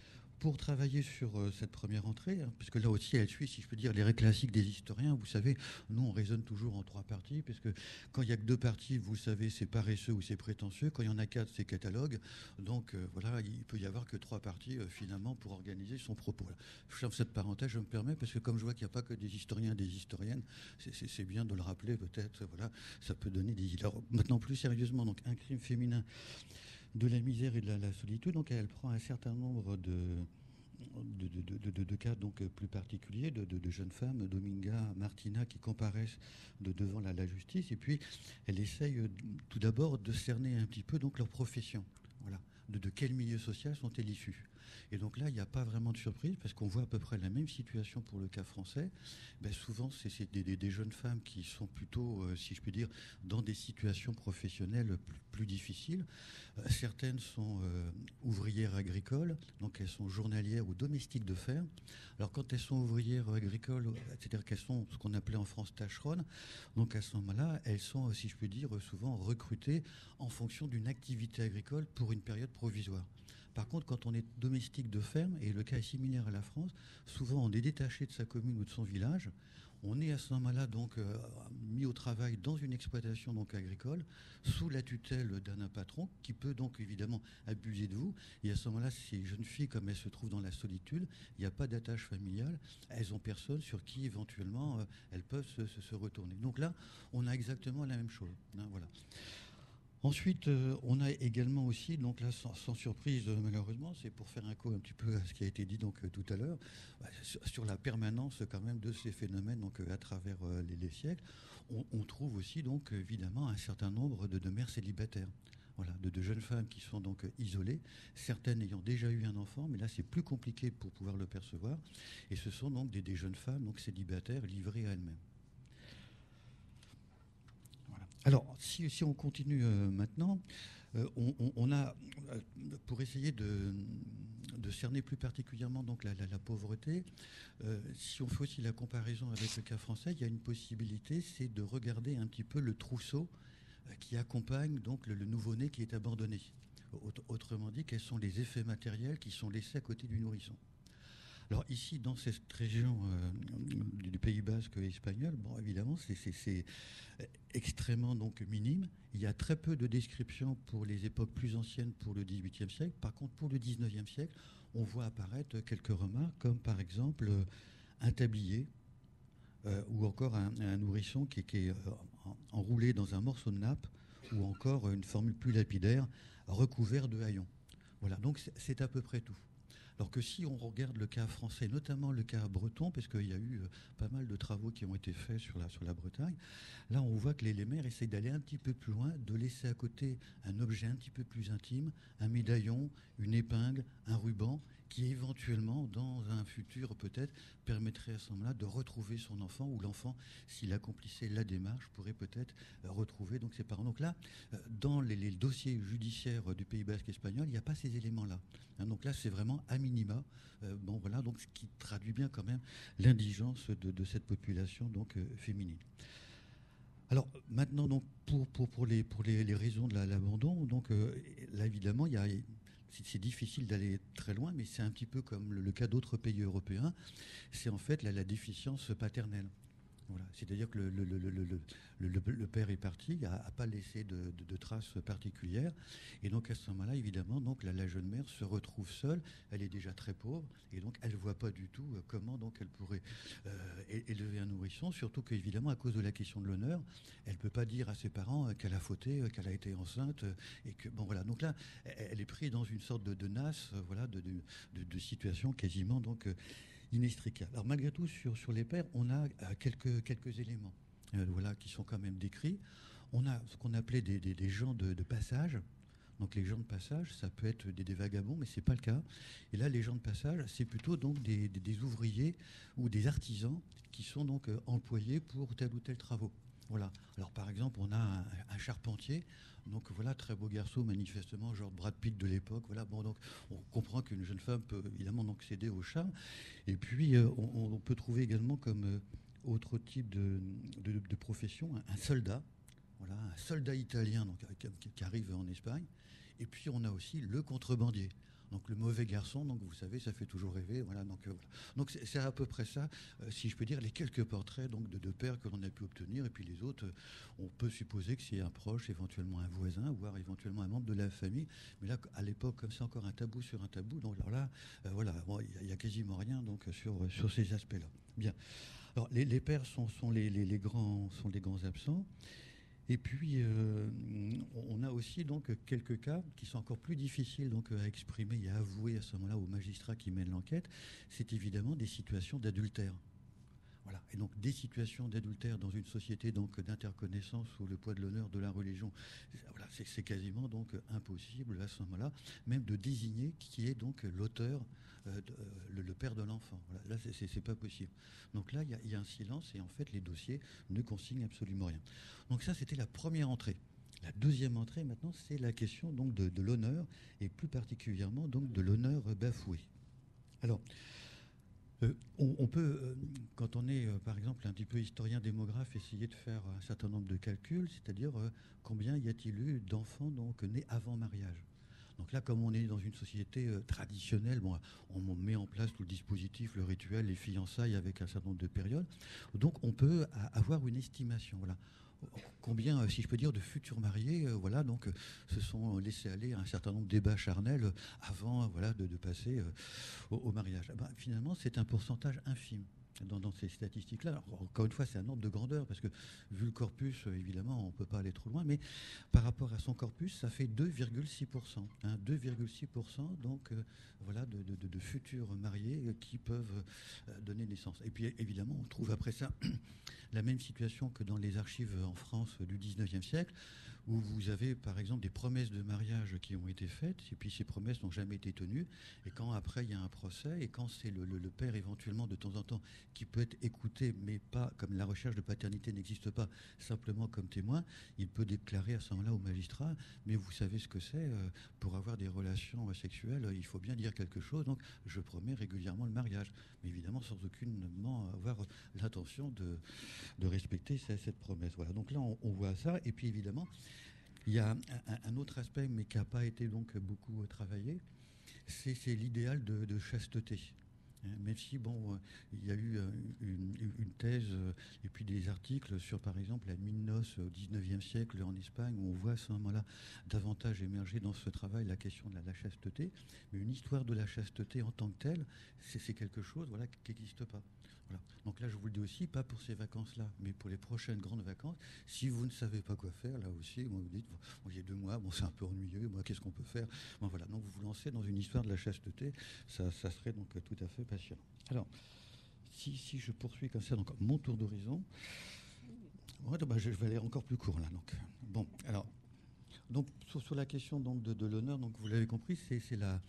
pour travailler sur euh, cette première entrée, hein, puisque là aussi elle suit, si je peux dire, les règles classiques des historiens, vous savez, nous on raisonne toujours en trois parties, parce que quand il n'y a que deux parties, vous savez, c'est paresseux ou c'est prétentieux, quand il y en a quatre, c'est catalogue, donc euh, voilà, il peut y avoir que trois parties euh, finalement pour organiser son propos. Je ferme cette parenthèse, je me permets, parce que comme je vois qu'il n'y a pas que des historiens et des historiennes, c'est bien de le rappeler peut-être, voilà, ça peut donner des... Alors maintenant plus sérieusement, donc un crime féminin de la misère et de la, solitude. Donc elle prend un certain nombre de, de, cas donc plus particuliers de, jeunes femmes, Dominga, Martina, qui comparaissent devant la, justice. Et puis elle essaye euh, tout d'abord de cerner un petit peu donc leur profession. Voilà. De, quel milieu social sont-elles issues? Et donc là, il n'y a pas vraiment de surprise parce qu'on voit à peu près la même situation pour le cas français. Ben souvent, c'est des, jeunes femmes qui sont plutôt, euh, si je puis dire, dans des situations professionnelles plus, difficiles. Euh, certaines sont euh, ouvrières agricoles, donc elles sont journalières ou domestiques de ferme. Alors quand elles sont ouvrières agricoles, c'est-à-dire qu'elles sont ce qu'on appelait en France tâcheronnes, donc à ce moment-là, elles sont, si je puis dire, souvent recrutées en fonction d'une activité agricole pour une période provisoire. Par contre, quand on est domestique de ferme, et le cas est similaire à la France, souvent on est détaché de sa commune ou de son village, on est à ce moment-là donc euh, mis au travail dans une exploitation donc agricole sous la tutelle d'un patron qui peut donc évidemment abuser de vous. Et à ce moment-là, ces jeunes filles, comme elles se trouvent dans la solitude, il n'y a pas d'attache familiale, elles ont personne sur qui éventuellement euh, elles peuvent se, retourner. Donc là, on a exactement la même chose. Hein, voilà. Ensuite, euh, on a également aussi, donc là, sans, surprise, euh, malheureusement, c'est pour faire un coup un petit peu à ce qui a été dit donc euh, tout à l'heure, bah, sur, la permanence quand même de ces phénomènes donc à travers les, siècles, on, trouve aussi donc évidemment un certain nombre de, mères célibataires. Voilà, de, jeunes femmes qui sont donc isolées, certaines ayant déjà eu un enfant, mais là c'est plus compliqué pour pouvoir le percevoir. Et ce sont donc des, des jeunes femmes donc célibataires livrées à elles-mêmes. Alors, si, on continue euh, maintenant, euh, on, a, euh, pour essayer de, cerner plus particulièrement donc la, pauvreté, si on fait aussi la comparaison avec le cas français, il y a une possibilité, c'est de regarder un petit peu le trousseau qui accompagne donc le, nouveau-né qui est abandonné. Autrement dit, quels sont les effets matériels qui sont laissés à côté du nourrisson. Alors ici, dans cette région du Pays Basque espagnol, bon, évidemment, c'est extrêmement donc minime. Il y a très peu de descriptions pour les époques plus anciennes, pour le XVIIIe siècle. Par contre, pour le XIXe siècle, on voit apparaître quelques remarques, comme par exemple euh, un tablier euh, ou encore un, nourrisson qui, est euh, enroulé dans un morceau de nappe, ou encore une formule plus lapidaire, recouvert de haillons. Voilà, donc c'est à peu près tout. Alors que si on regarde le cas français, notamment le cas breton, parce qu'il y a eu euh, pas mal de travaux qui ont été faits sur la, Bretagne, là on voit que les, les maires essayent d'aller un petit peu plus loin, de laisser à côté un objet un petit peu plus intime, un médaillon, une épingle, un ruban, qui éventuellement, dans un futur peut-être, permettrait à ce moment-là de retrouver son enfant, ou l'enfant, s'il accomplissait la démarche, pourrait peut-être euh, retrouver donc ses parents. Donc là, euh, dans les, dossiers judiciaires du Pays Basque espagnol, il n'y a pas ces éléments-là. Hein, donc là, c'est vraiment à minima. Euh, bon, voilà, donc ce qui traduit bien quand même l'indigence de, cette population donc féminine. Alors maintenant, donc pour, pour, pour, les, pour les, raisons de l'abandon, donc là évidemment, il y a c'est difficile d'aller très loin, mais c'est un petit peu comme le, cas d'autres pays européens. C'est en fait la déficience paternelle. C'est-à-dire que le, père est parti, n'a pas laissé de, traces particulières. Et donc à ce moment-là, évidemment, donc, la, jeune mère se retrouve seule. Elle est déjà très pauvre. Et donc elle ne voit pas du tout euh, comment donc, elle pourrait euh, élever un nourrisson. Surtout qu'évidemment, à cause de la question de l'honneur, elle ne peut pas dire à ses parents euh, qu'elle a fauté, qu'elle a été enceinte. Et que, bon, voilà. Donc là, elle est prise dans une sorte de, de nasse voilà, de, situation quasiment donc, Alors malgré tout, sur, les pères, on a euh, quelques, éléments euh, voilà, qui sont quand même décrits. On a ce qu'on appelait des, gens de, passage. Donc les gens de passage, ça peut être des, vagabonds, mais ce n'est pas le cas. Et là, les gens de passage, c'est plutôt donc des, des, ouvriers ou des artisans qui sont donc euh, employés pour tel ou tel travaux. Alors par exemple, on a un charpentier donc voilà, très beau garçon, manifestement, genre Brad Pitt de l'époque. Voilà, bon, donc on comprend qu'une jeune femme peut évidemment donc céder au charme. Et puis euh, on, peut trouver également comme euh, autre type de, profession un, soldat. Voilà, un soldat italien donc, qui arrive en Espagne. Et puis on a aussi le contrebandier. Donc le mauvais garçon, donc vous savez, ça fait toujours rêver. Voilà, donc euh, donc c'est à peu près ça, euh, si je peux dire, les quelques portraits donc de deux pères que l'on a pu obtenir, et puis les autres, euh, on peut supposer que c'est un proche, éventuellement un voisin, voire éventuellement un membre de la famille. Mais là, à l'époque, comme c'est encore un tabou sur un tabou, donc là, voilà, il n'y a, quasiment rien donc sur ces aspects-là. Bien. Alors les, pères sont les grands absents. Et puis, euh, on a aussi donc quelques cas qui sont encore plus difficiles donc à exprimer et à avouer à ce moment-là aux magistrats qui mènent l'enquête. C'est évidemment des situations d'adultère. Et donc des situations d'adultère dans une société donc d'interconnaissance sous le poids de l'honneur de la religion, voilà, c'est quasiment donc impossible à ce moment-là, même de désigner qui est donc l'auteur, euh, euh, le, père de l'enfant. Voilà. Là, c'est pas possible. Donc là, il y, a un silence et en fait, les dossiers ne consignent absolument rien. Donc ça, c'était la première entrée. La deuxième entrée, maintenant, c'est la question donc de, de l'honneur et plus particulièrement donc de l'honneur bafoué. Alors, euh, on, peut, euh, quand on est, euh, par exemple, un petit peu historien démographe, essayer de faire un certain nombre de calculs, c'est-à-dire combien y a-t-il eu d'enfants donc nés avant mariage. Donc là, comme on est dans une société traditionnelle, bon, on met en place tout le dispositif, le rituel, les fiançailles avec un certain nombre de périodes. Donc on peut avoir une estimation. Voilà combien, euh, si je peux dire, de futurs mariés, euh, voilà, donc se sont laissés aller à un certain nombre de débats charnels avant, de, passer au, mariage. Ah ben, finalement, c'est un pourcentage infime dans, ces statistiques-là. Encore une fois, c'est un ordre de grandeur, parce que vu le corpus, euh, évidemment, on ne peut pas aller trop loin, mais par rapport à son corpus, ça fait 2,6%. 2,6% hein, donc euh, voilà, de, futurs mariés euh, qui peuvent donner naissance. Et puis évidemment, on trouve après ça *clears throat* la même situation que dans les archives en France du 19e siècle où vous avez par exemple des promesses de mariage qui ont été faites, et puis ces promesses n'ont jamais été tenues, et quand après il y a un procès, et quand c'est le, père éventuellement de temps en temps qui peut être écouté, mais pas comme la recherche de paternité n'existe pas, simplement comme témoin, il peut déclarer à ce moment-là au magistrat, mais vous savez ce que c'est, euh, pour avoir des relations sexuelles, il faut bien dire quelque chose, donc je promets régulièrement le mariage, mais évidemment sans aucunement avoir l'intention de, de respecter cette, promesse. Voilà, donc là on voit ça, et puis évidemment, il y a un, autre aspect, mais qui n'a pas été donc beaucoup travaillé, c'est l'idéal de, chasteté. Hein, même si, bon, euh, il y a eu euh, une, thèse euh, et puis des articles sur, par exemple, la nuit de noces au XIXe siècle en Espagne, où on voit à ce moment-là davantage émerger dans ce travail la question de la, chasteté. Mais une histoire de la chasteté en tant que telle, c'est quelque chose voilà, qui n'existe pas. Donc là, je vous le dis aussi, pas pour ces vacances-là, mais pour les prochaines grandes vacances. Si vous ne savez pas quoi faire, là aussi, vous dites, il y a deux mois, bon, c'est un peu ennuyeux, moi, qu'est-ce qu'on peut faire? Bon, voilà. Donc vous vous lancez dans une histoire de la chasteté, ça, serait donc tout à fait passionnant. Alors, si, je poursuis comme ça, mon tour d'horizon, bah, je vais aller encore plus court là. Donc, bon, alors, donc sur, la question donc de, de l'honneur, vous l'avez compris, c'est la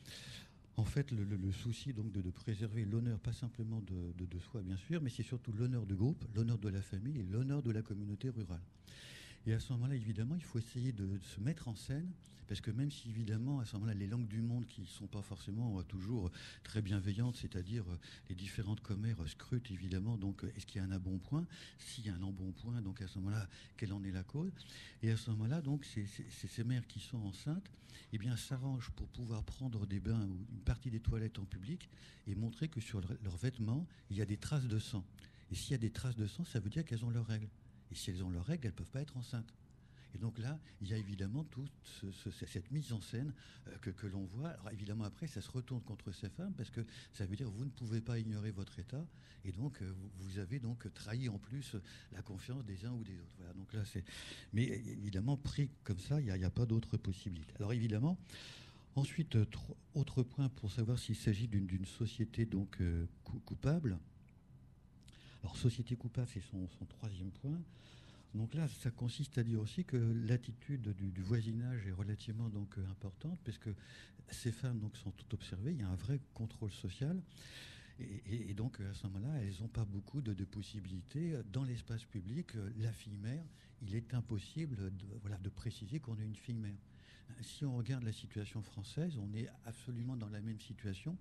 en fait le, souci donc de, préserver l'honneur, pas simplement de, de, soi bien sûr, mais c'est surtout l'honneur du groupe, l'honneur de la famille et l'honneur de la communauté rurale. Et à ce moment-là, évidemment, il faut essayer de se mettre en scène, parce que même si, évidemment, à ce moment-là, les langues du monde qui ne sont pas forcément euh, toujours très bienveillantes, c'est-à-dire euh, les différentes commères scrutent, évidemment, donc, euh, est-ce qu'il y a un bon point S'il y a un bon point, donc à ce moment-là, quelle en est la cause? Et à ce moment-là, donc, c'est ces mères qui sont enceintes, eh bien, s'arrangent pour pouvoir prendre des bains ou une partie des toilettes en public et montrer que sur leurs vêtements, il y a des traces de sang. Et s'il y a des traces de sang, ça veut dire qu'elles ont leurs règles. Et si elles ont leurs règles, elles ne peuvent pas être enceintes. Et donc là, il y a évidemment toute cette mise en scène euh, que, l'on voit. Alors évidemment, après, ça se retourne contre ces femmes parce que ça veut dire vous ne pouvez pas ignorer votre état et donc euh, vous, avez donc trahi en plus la confiance des uns ou des autres. Voilà, donc là, c'est. Mais évidemment, pris comme ça, il n'y a, pas d'autre possibilité. Alors évidemment. Ensuite, autre point pour savoir s'il s'agit d'une société donc euh, coupable. Alors, société coupable, c'est son, troisième point. Donc là, ça consiste à dire aussi que l'attitude du, voisinage est relativement donc euh, importante, puisque ces femmes sont toutes observées. Il y a un vrai contrôle social. Et, donc, à ce moment-là, elles n'ont pas beaucoup de, possibilités. Dans l'espace public, la fille mère, il est impossible de préciser qu'on est une fille mère. Si on regarde la situation française, on est absolument dans la même situation.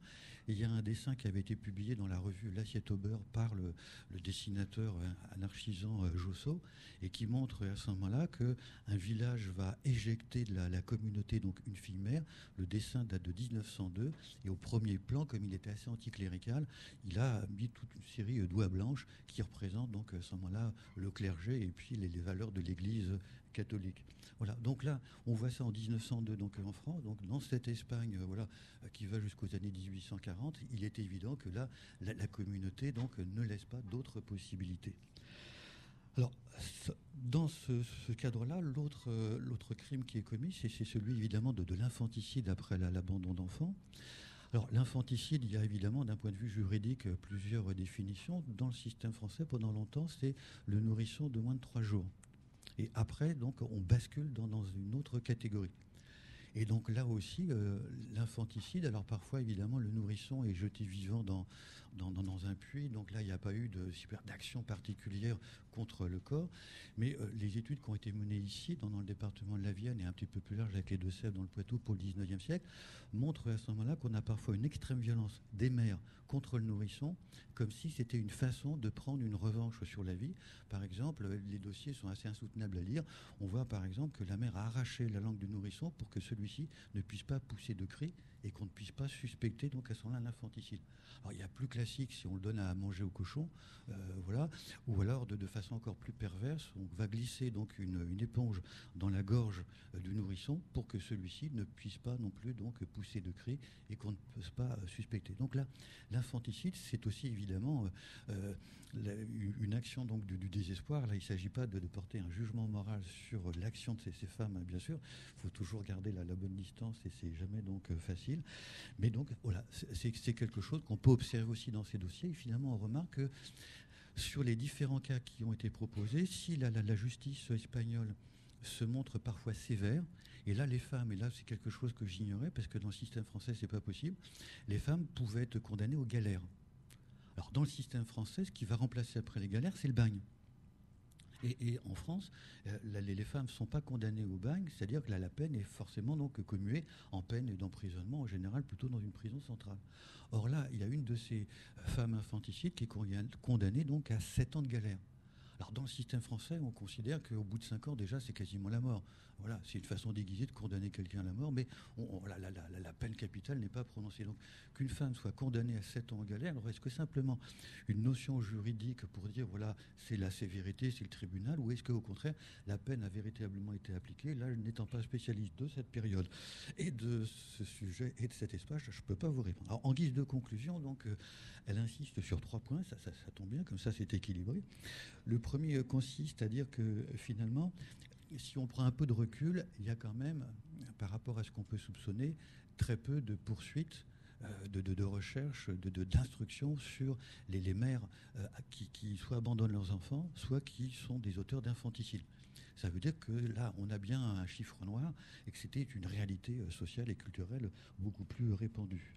il y a un dessin qui avait été publié dans la revue L'assiette au beurre par le, dessinateur euh, anarchisant euh, Josso et qui montre à ce moment-là qu'un village va éjecter de la, communauté donc une fille mère. Le dessin date de 1902 et au premier plan, comme il était assez anticlérical, il a mis toute une série de doigts blanches qui représentent donc à ce moment-là le clergé et puis les valeurs de l'Église catholique. Voilà. Donc là, on voit ça en 1902, donc en France, donc dans cette Espagne, euh, voilà, euh, qui va jusqu'aux années 1840, il est évident que là, la, communauté donc ne laisse pas d'autres possibilités. Alors, dans ce, cadre-là, euh, l'autre crime qui est commis, c'est celui évidemment de, l'infanticide après l'abandon d'enfants. Alors, l'infanticide, il y a évidemment, d'un point de vue juridique, plusieurs définitions. Dans le système français, pendant longtemps, c'est le nourrisson de moins de trois jours. Et après, donc, on bascule dans, une autre catégorie. Et donc là aussi, euh, l'infanticide, alors parfois évidemment le nourrisson est jeté vivant dans, dans, un puits. Donc là, il n'y a pas eu d'action particulière contre le corps. Mais euh, les études qui ont été menées ici, dans, le département de la Vienne et un petit peu plus large avec les Deux-Sèvres dans le Poitou pour le 19e siècle, montrent à ce moment-là qu'on a parfois une extrême violence des mères contre le nourrisson, comme si c'était une façon de prendre une revanche sur la vie. Par exemple, les dossiers sont assez insoutenables à lire. On voit par exemple que la mère a arraché la langue du nourrisson pour que celui-ci ne puisse pas pousser de cris et qu'on ne puisse pas suspecter donc à ce moment-là l'infanticide. Alors il y a plus classique si on le donne à manger au cochon, euh, voilà, ou alors de, façon encore plus perverse, on va glisser donc une, éponge dans la gorge euh, du nourrisson pour que celui-ci ne puisse pas non plus donc pousser de cris et qu'on ne puisse pas euh, suspecter. Donc là, l'infanticide, c'est aussi évidemment une action donc du, désespoir. Là, il ne s'agit pas de, porter un jugement moral sur l'action de ces, femmes, hein, bien sûr. Il faut toujours garder la, la bonne distance et c'est jamais donc facile. Mais donc, voilà, c'est quelque chose qu'on peut observer aussi dans ces dossiers. Et finalement, on remarque que sur les différents cas qui ont été proposés, si la, justice espagnole se montre parfois sévère, et là, les femmes, et là, c'est quelque chose que j'ignorais, parce que dans le système français, c'est pas possible, les femmes pouvaient être condamnées aux galères. Alors, dans le système français, ce qui va remplacer après les galères, c'est le bagne. Et, en France, euh, les, femmes ne sont pas condamnées au bagne, c'est-à-dire que la peine est forcément donc commuée en peine d'emprisonnement, en général plutôt dans une prison centrale. Or là, il y a une de ces femmes infanticides qui est condamnée donc à 7 ans de galère. Alors dans le système français, on considère qu'au bout de 5 ans, déjà, c'est quasiment la mort. Voilà, c'est une façon déguisée de condamner quelqu'un à la mort, mais la, peine capitale n'est pas prononcée. Donc qu'une femme soit condamnée à 7 ans en galère, alors est-ce que simplement une notion juridique pour dire, voilà, c'est la sévérité, c'est le tribunal, ou est-ce qu'au contraire, la peine a véritablement été appliquée Là, n'étant pas spécialiste de cette période et de ce sujet et de cet espace, je ne peux pas vous répondre. Alors, en guise de conclusion, donc, euh, elle insiste sur trois points, ça, ça tombe bien, comme ça c'est équilibré. Le premier consiste à dire que finalement, si on prend un peu de recul, il y a quand même, par rapport à ce qu'on peut soupçonner, très peu de poursuites euh, de, de, de, d'instruction sur les, mères euh, qui, soit abandonnent leurs enfants, soit qui sont des auteurs d'infanticide. Ça veut dire que là, on a bien un chiffre noir et que c'était une réalité euh, sociale et culturelle beaucoup plus répandue.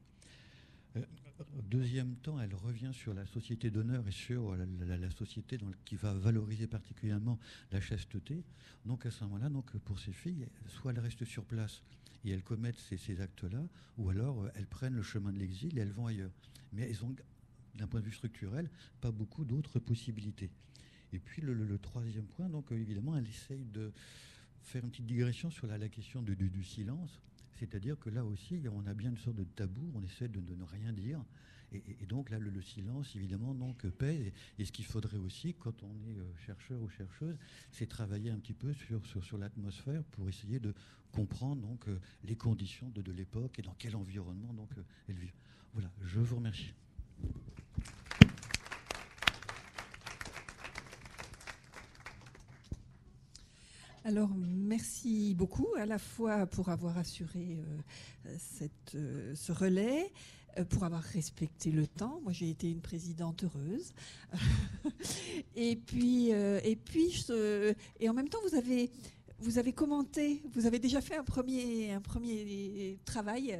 Deuxième temps, elle revient sur la société d'honneur et sur la, société qui va valoriser particulièrement la chasteté. Donc à ce moment-là, donc pour ces filles, soit elles restent sur place et elles commettent ces, actes-là, ou alors euh, elles prennent le chemin de l'exil et elles vont ailleurs. Mais elles ont, d'un point de vue structurel, pas beaucoup d'autres possibilités. Et puis le, troisième point, donc euh, évidemment, elle essaye de faire une petite digression sur la, question du silence. C'est-à-dire que là aussi, on a bien une sorte de tabou, on essaie de, ne rien dire. Et, donc là, le, silence, évidemment, donc, pèse. Et, ce qu'il faudrait aussi, quand on est euh, chercheur ou chercheuse, c'est travailler un petit peu sur l'atmosphère pour essayer de comprendre donc, euh, les conditions de, de l'époque et dans quel environnement donc, euh, elle vit. Voilà, je vous remercie. Alors, merci beaucoup à la fois pour avoir assuré euh, euh, ce relais, euh, pour avoir respecté le temps. Moi, j'ai été une présidente heureuse. *laughs* et puis, et puis, et en même temps, vous avez, vous avez commenté, vous avez déjà fait un premier, un premier travail.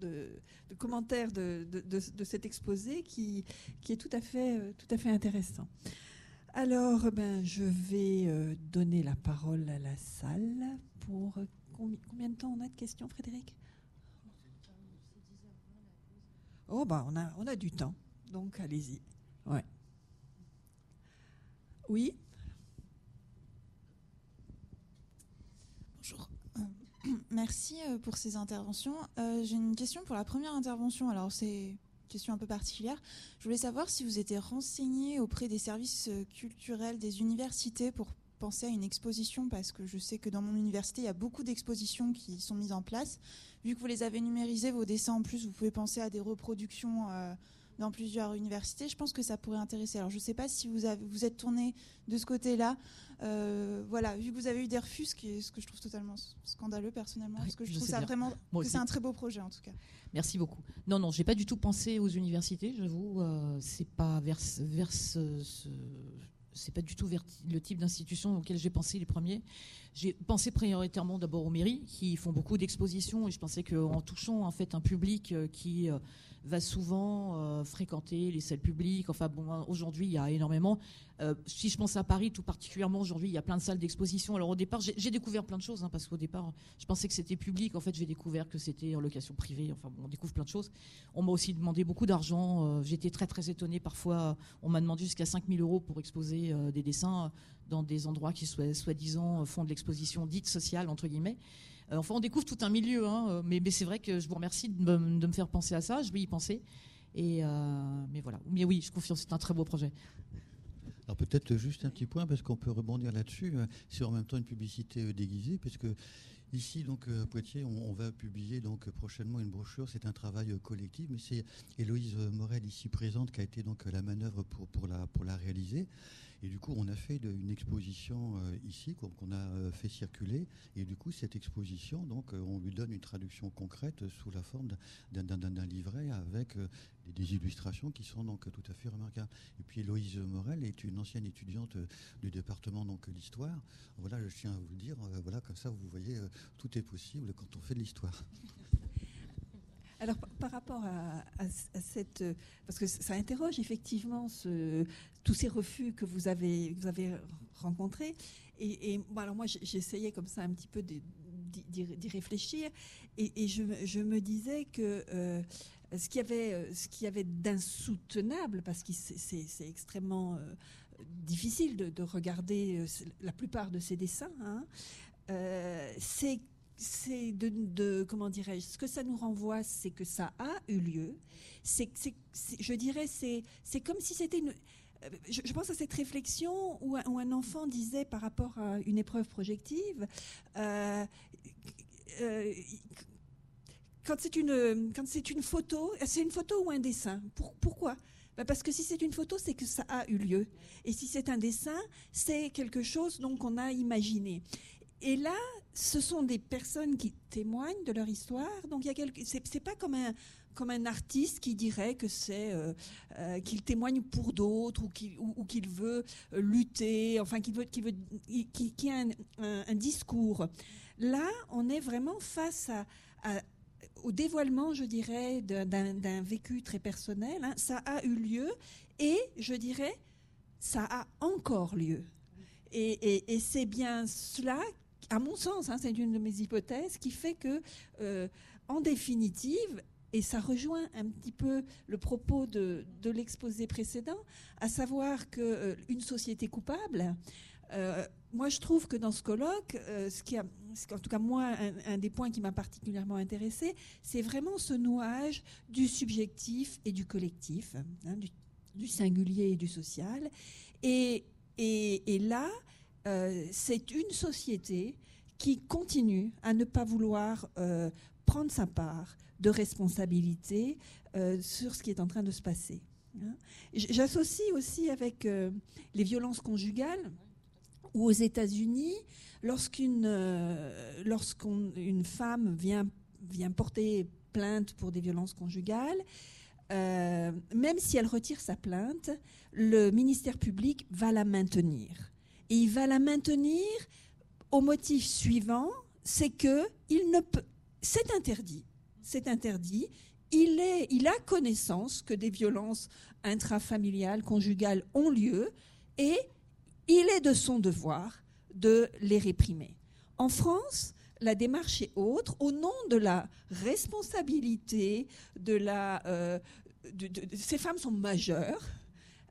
De, de, commentaire de, de, de, cet exposé qui, qui est tout à fait, tout à fait intéressant. Alors, ben, je vais euh, donner la parole à la salle pour euh, combien de temps on a de questions, Frédéric? Oh, ben, on a, on a du temps, donc allez-y. Ouais. Oui? Bonjour. Euh, *clears throat* merci pour ces interventions. J'ai une question pour la première intervention. Alors, c'est question un peu particulière. Je voulais savoir si vous étiez renseigné auprès des services euh, culturels des universités pour penser à une exposition, parce que je sais que dans mon université, il y a beaucoup d'expositions qui sont mises en place. Vu que vous les avez numérisées, vos dessins en plus, vous pouvez penser à des reproductions euh, dans plusieurs universités. Je pense que ça pourrait intéresser. Alors, je ne sais pas si vous, avez, vous êtes tourné de ce côté-là. Euh, voilà, vu que vous avez eu des refus, ce, qui est, ce que je trouve totalement scandaleux personnellement, parce que je, trouve ça vraiment que c'est un très beau projet en tout cas. Merci beaucoup. Non, non, j'ai pas du tout pensé aux universités, j'avoue. Euh, c'est pas vers, vers ce, c'est pas du tout le type d'institution auquel j'ai pensé les premiers. J'ai pensé prioritairement d'abord aux mairies qui font beaucoup d'expositions et je pensais qu'en touchant en fait un public euh, qui euh, va souvent euh, fréquenter les salles publiques. Enfin bon, aujourd'hui il y a énormément. Si je pense à Paris tout particulièrement, aujourd'hui il y a plein de salles d'exposition. Alors au départ j'ai découvert plein de choses hein, parce qu'au départ je pensais que c'était public. En fait j'ai découvert que c'était en location privée. Enfin bon, on découvre plein de choses. On m'a aussi demandé beaucoup d'argent. J'étais très très étonnée parfois. On m'a demandé jusqu'à 5000 euros pour exposer des dessins dans des endroits qui soi-disant font de l'exposition dite sociale entre guillemets. Euh, enfin, on découvre tout un milieu, hein, euh, mais, c'est vrai que je vous remercie de me, faire penser à ça. Je vais y penser. Et euh, mais voilà. Mais oui, je confie, c'est un très beau projet. Alors peut-être juste un petit point parce qu'on peut rebondir là-dessus. C'est en même temps une publicité déguisée parce que ici donc à Poitiers, on, va publier donc prochainement une brochure. C'est un travail collectif, mais c'est Héloïse Morel ici présente qui a été donc la manœuvre pour pour la pour la réaliser. Et du coup, on a fait une exposition euh, ici qu'on a euh, fait circuler. Et du coup, cette exposition, donc, euh, on lui donne une traduction concrète sous la forme d'un livret avec des, illustrations qui sont donc tout à fait remarquables. Et puis, Héloïse Morel est une ancienne étudiante du département donc l'histoire. Voilà, je tiens à vous le dire. voilà, comme ça, vous voyez, tout est possible quand on fait de l'histoire. *laughs* Alors par rapport à, cette, parce que ça interroge effectivement tous ces refus que vous avez, rencontrés. Et, bon, alors moi j'essayais comme ça un petit peu d'y réfléchir, et, je, me disais que euh, ce qu'il y avait, ce qu'il avait d'insoutenable, parce que c'est extrêmement euh, difficile de, regarder euh, la plupart de ces dessins, hein, c'est c'est de, comment dirais-je ce que ça nous renvoie c'est que ça a eu lieu c'est je dirais c'est c'est comme si c'était une je, pense à cette réflexion où un, enfant disait par rapport à une épreuve projective euh, euh, quand c'est une quand c'est une photo c'est une photo ou un dessin pourquoi? Ben, parce que si c'est une photo, c'est que ça a eu lieu. Et si c'est un dessin, c'est quelque chose donc qu'on a imaginé. Et là, ce sont des personnes qui témoignent de leur histoire. Donc il c'est, pas comme un comme un artiste qui dirait que c'est euh, euh, qu'il témoigne pour d'autres ou qu'il veut lutter, enfin qu'il veut qu'il veut qui a un, discours. Là, on est vraiment face au dévoilement, je dirais, d'un, vécu très personnel. Hein. Ça a eu lieu et je dirais, ça a encore lieu. Et c'est bien cela à mon sens, hein, c'est une de mes hypothèses, qui fait que, euh, en définitive, et ça rejoint un petit peu le propos de, l'exposé précédent, à savoir qu'une euh, société coupable, euh, moi je trouve que dans ce colloque, a, en tout cas moi, un, des points qui m'a particulièrement intéressé, c'est vraiment ce nouage du subjectif et du collectif, hein, du, singulier et du social. Et là, euh, c'est une société qui continue à ne pas vouloir euh, prendre sa part de responsabilité euh, sur ce qui est en train de se passer. Hein. J'associe aussi avec les violences conjugales, où aux États-Unis, lorsqu'une femme vient, vient porter plainte pour des violences conjugales, même si elle retire sa plainte, le ministère public va la maintenir. Et il va la maintenir au motif suivant, c'est que il ne peut, c'est interdit, c'est interdit. Il, est, il a connaissance que des violences intrafamiliales, conjugales ont lieu, et il est de son devoir de les réprimer. En France, la démarche est autre, au nom de la responsabilité, de la, euh, ces femmes sont majeures.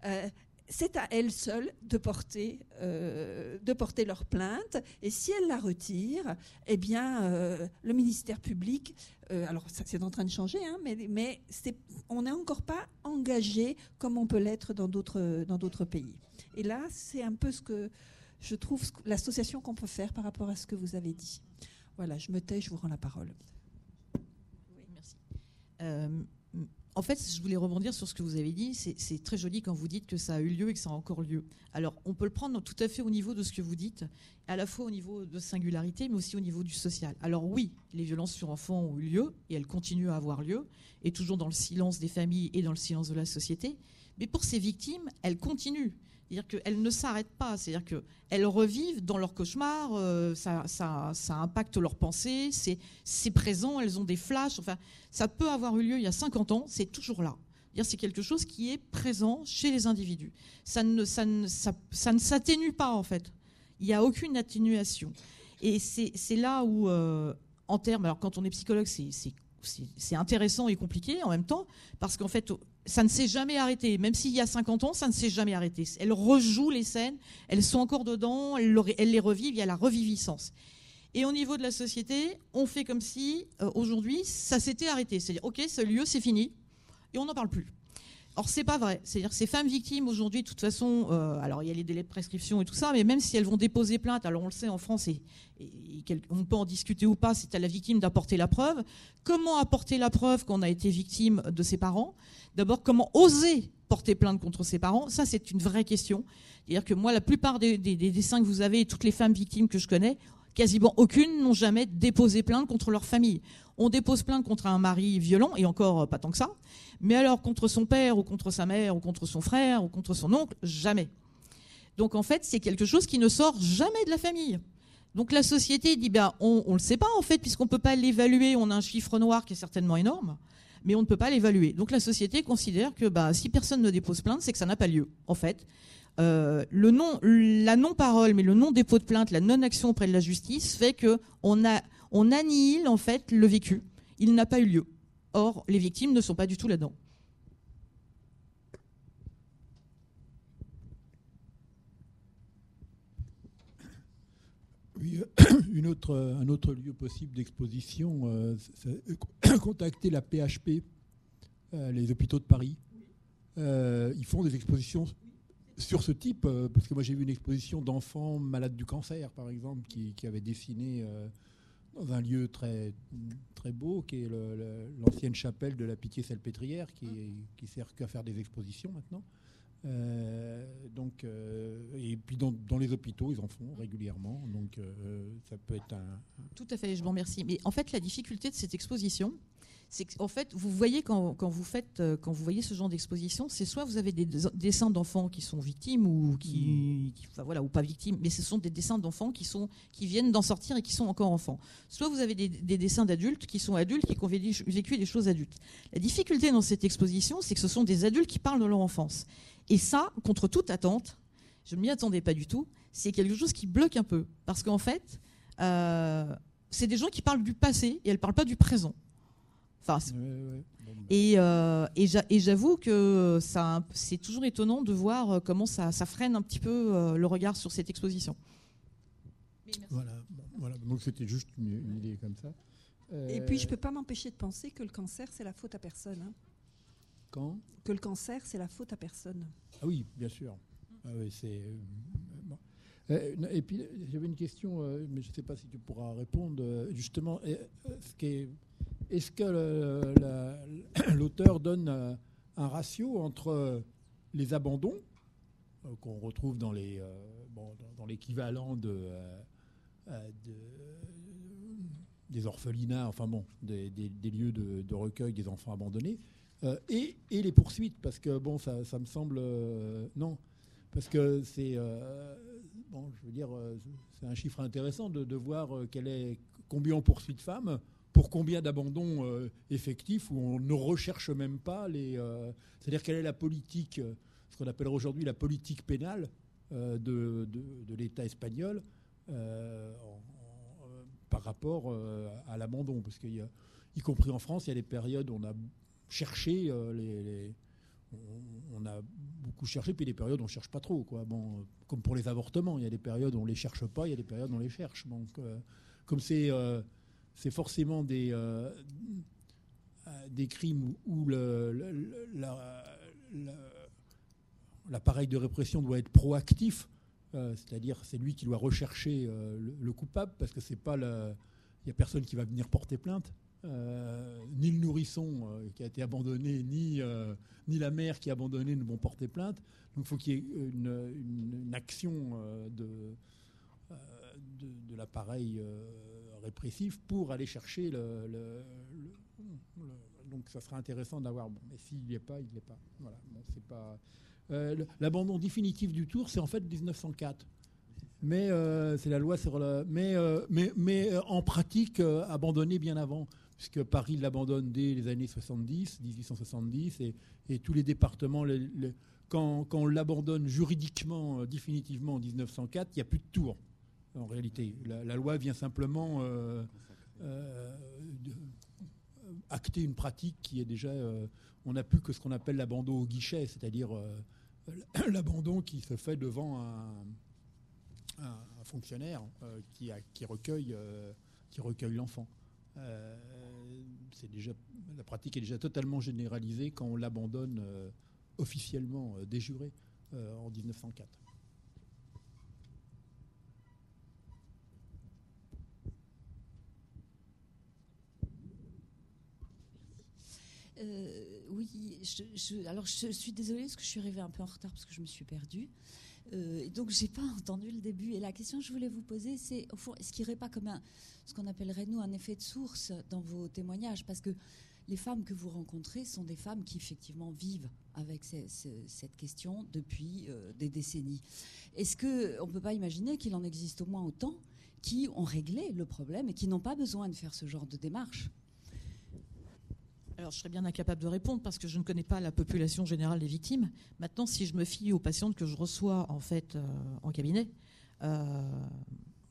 Euh, c'est à elles seules de porter, euh, de porter leur plainte. Et si elles la retirent, eh bien, euh, le ministère public, euh, alors c'est en train de changer, hein, mais, mais on n'est encore pas engagé comme on peut l'être dans d'autres, dans d'autres pays. Et là, c'est un peu ce que je trouve l'association qu'on peut faire par rapport à ce que vous avez dit. Voilà, je me tais, je vous rends la parole. Oui, merci. En fait, je voulais rebondir sur ce que vous avez dit. C'est très joli quand vous dites que ça a eu lieu et que ça a encore lieu. Alors, on peut le prendre tout à fait au niveau de ce que vous dites, à la fois au niveau de singularité, mais aussi au niveau du social. Alors oui, les violences sur enfants ont eu lieu et elles continuent à avoir lieu, et toujours dans le silence des familles et dans le silence de la société. Mais pour ces victimes, elles continuent. C'est-à-dire qu'elles ne s'arrêtent pas, c'est-à-dire qu'elles revivent dans leur cauchemar, euh, ça, ça, ça, impacte leurs pensées, c'est présent, elles ont des flashs, enfin, ça peut avoir eu lieu il y a 50 ans, c'est toujours là. C'est quelque chose qui est présent chez les individus. Ça ne, ça ne, ça, ne s'atténue pas, en fait. Il n'y a aucune atténuation. Et c'est là où, euh, en termes, alors quand on est psychologue, c'est intéressant et compliqué en même temps, parce qu'en fait, ça ne s'est jamais arrêté. Même s'il y a 50 ans, ça ne s'est jamais arrêté. Elles rejouent les scènes, elles sont encore dedans, elles, les revivent, il y a la reviviscence. Et au niveau de la société, on fait comme si, euh, aujourd'hui, ça s'était arrêté. C'est-à-dire, OK, ce lieu, c'est fini, et on n'en parle plus. Or, c'est pas vrai. C'est-à-dire ces femmes victimes aujourd'hui, de toute façon, euh, alors il y a les délais de prescription et tout ça, mais même si elles vont déposer plainte, alors on le sait en France, on peut en discuter ou pas, c'est à la victime d'apporter la preuve. Comment apporter la preuve qu'on a été victime de ses parents? D'abord, comment oser porter plainte contre ses parents? Ça, c'est une vraie question. C'est-à-dire que moi, la plupart des, des, dessins que vous avez, et toutes les femmes victimes que je connais, quasiment aucune n'ont jamais déposé plainte contre leur famille. On dépose plainte contre un mari violent, et encore euh, pas tant que ça. Mais alors contre son père, ou contre sa mère, ou contre son frère, ou contre son oncle, jamais. Donc en fait, c'est quelque chose qui ne sort jamais de la famille. Donc la société dit, ben, on ne le sait pas en fait, puisqu'on ne peut pas l'évaluer, on a un chiffre noir qui est certainement énorme, mais on ne peut pas l'évaluer. Donc la société considère que bah, si personne ne dépose plainte, c'est que ça n'a pas lieu, en fait. Euh, le non, la non-parole, mais le non-dépôt de plainte, la non-action auprès de la justice fait que on, a, annihile en fait le vécu. Il n'a pas eu lieu. Or, les victimes ne sont pas du tout là-dedans. Oui, *coughs* une autre, un autre lieu possible d'exposition, euh, *coughs* contacter la PHP, euh, les hôpitaux de Paris. ils font des expositions sur ce type, euh, parce que moi j'ai vu une exposition d'enfants malades du cancer, par exemple, qui, qui avait dessiné euh, dans un lieu très, très beau, qui est l'ancienne chapelle de la Pitié-Salpêtrière, qui, qui sert qu'à faire des expositions maintenant. Euh, donc, et puis dans, dans, les hôpitaux, ils en font régulièrement. Donc, ça peut être un. Tout à fait, je vous remercie. Mais en fait, la difficulté de cette exposition, c'est qu'en fait, vous voyez quand, vous faites, euh, quand vous voyez ce genre d'exposition, c'est soit vous avez des dessins d'enfants qui sont victimes ou qui, mm. voilà, ou pas victimes, mais ce sont des dessins d'enfants qui sont, qui viennent d'en sortir et qui sont encore enfants. Soit vous avez des, dessins d'adultes qui sont adultes qui ont vécu des choses adultes. La difficulté dans cette exposition, c'est que ce sont des adultes qui parlent de leur enfance. Et ça, contre toute attente, je ne m'y attendais pas du tout. C'est quelque chose qui bloque un peu, parce qu'en fait, euh, c'est des gens qui parlent du passé et elles parlent pas du présent. Enfin, Et, euh, et j'avoue que c'est toujours étonnant de voir euh, comment ça, freine un petit peu euh, le regard sur cette exposition. Voilà, voilà, donc c'était juste une, idée comme ça. Et puis je ne peux pas m'empêcher de penser que le cancer, c'est la faute à personne. Hein. Quand? Que le cancer, c'est la faute à personne. Ah oui, bien sûr. Ah oui, c'est. et puis j'avais une question, mais je ne sais pas si tu pourras répondre. Justement, ce qui est est-ce que *clears throat* l'auteur donne euh, un ratio entre les abandons euh, qu'on retrouve dans les euh, dans, l'équivalent de, des orphelinats, enfin bon, des, lieux de, recueil des enfants abandonnés, et, les poursuites, parce que bon, ça, me semble non, parce que c'est bon, je veux dire, c'est un chiffre intéressant de, de voir quel est combien on poursuit de femmes pour combien d'abandons euh, effectifs où on ne recherche même pas les. Euh, c'est-à-dire quelle est la politique, euh, ce qu'on appelle aujourd'hui la politique pénale de, l'État espagnol par rapport à l'abandon, parce qu'il y compris en France, il y a des périodes où on a cherché les, on, a beaucoup cherché, puis des périodes où on ne cherche pas trop. Quoi. Bon, comme pour les avortements, il y a des périodes où on ne les cherche pas, il y a des périodes où on les cherche. Donc, comme c'est c'est forcément des, euh, crimes où l'appareil de répression doit être proactif, euh, c'est-à-dire c'est lui qui doit rechercher euh, le, coupable, parce que c'est pas il n'y a personne qui va venir porter plainte. ni le nourrisson qui a été abandonné, ni, la mère qui est abandonnée ne vont porter plainte. Donc il faut qu'il y ait une, action de l'appareil répressif pour aller chercher le, donc ça sera intéressant d'avoir. Bon, mais s'il n'y est pas, il n'y est pas. Voilà. Bon, c'est pas. Euh, l'abandon définitif du tour, c'est en fait 1904. Mais c'est la loi sur le. Mais, mais, mais en pratique, abandonné bien avant, puisque Paris l'abandonne dès les années 70, 1870, et, et tous les départements. quand, quand, on l'abandonne juridiquement, définitivement en 1904, il n'y a plus de tour. En réalité, la, loi vient simplement acter une pratique qui est déjà. Euh, on n'a plus que ce qu'on appelle l'abandon au guichet, c'est-à-dire euh, *clears throat* l'abandon qui se fait devant un, fonctionnaire euh, qui, recueille, l'enfant. c'est déjà, la pratique est déjà totalement généralisée quand on l'abandonne officiellement déjuré en 1904. Euh, oui, alors je suis désolée parce que je suis arrivée un peu en retard parce que je me suis perdue. Euh, donc j'ai pas *laughs* entendu le début. Et la question que je voulais vous poser, c'est au fond, est-ce qu'il n'y aurait pas comme ce qu'on appellerait nous un effet de source dans vos témoignages? Parce que les femmes que vous rencontrez sont des femmes qui effectivement vivent avec cette question depuis euh, des décennies. Est-ce qu'on ne peut pas imaginer qu'il en existe au moins autant qui ont réglé le problème et qui n'ont pas besoin de faire ce genre de démarche? Alors, je serais bien incapable de répondre parce que je ne connais pas la population générale des victimes. Maintenant, si je me fie aux patientes que je reçois en fait euh, en cabinet, euh,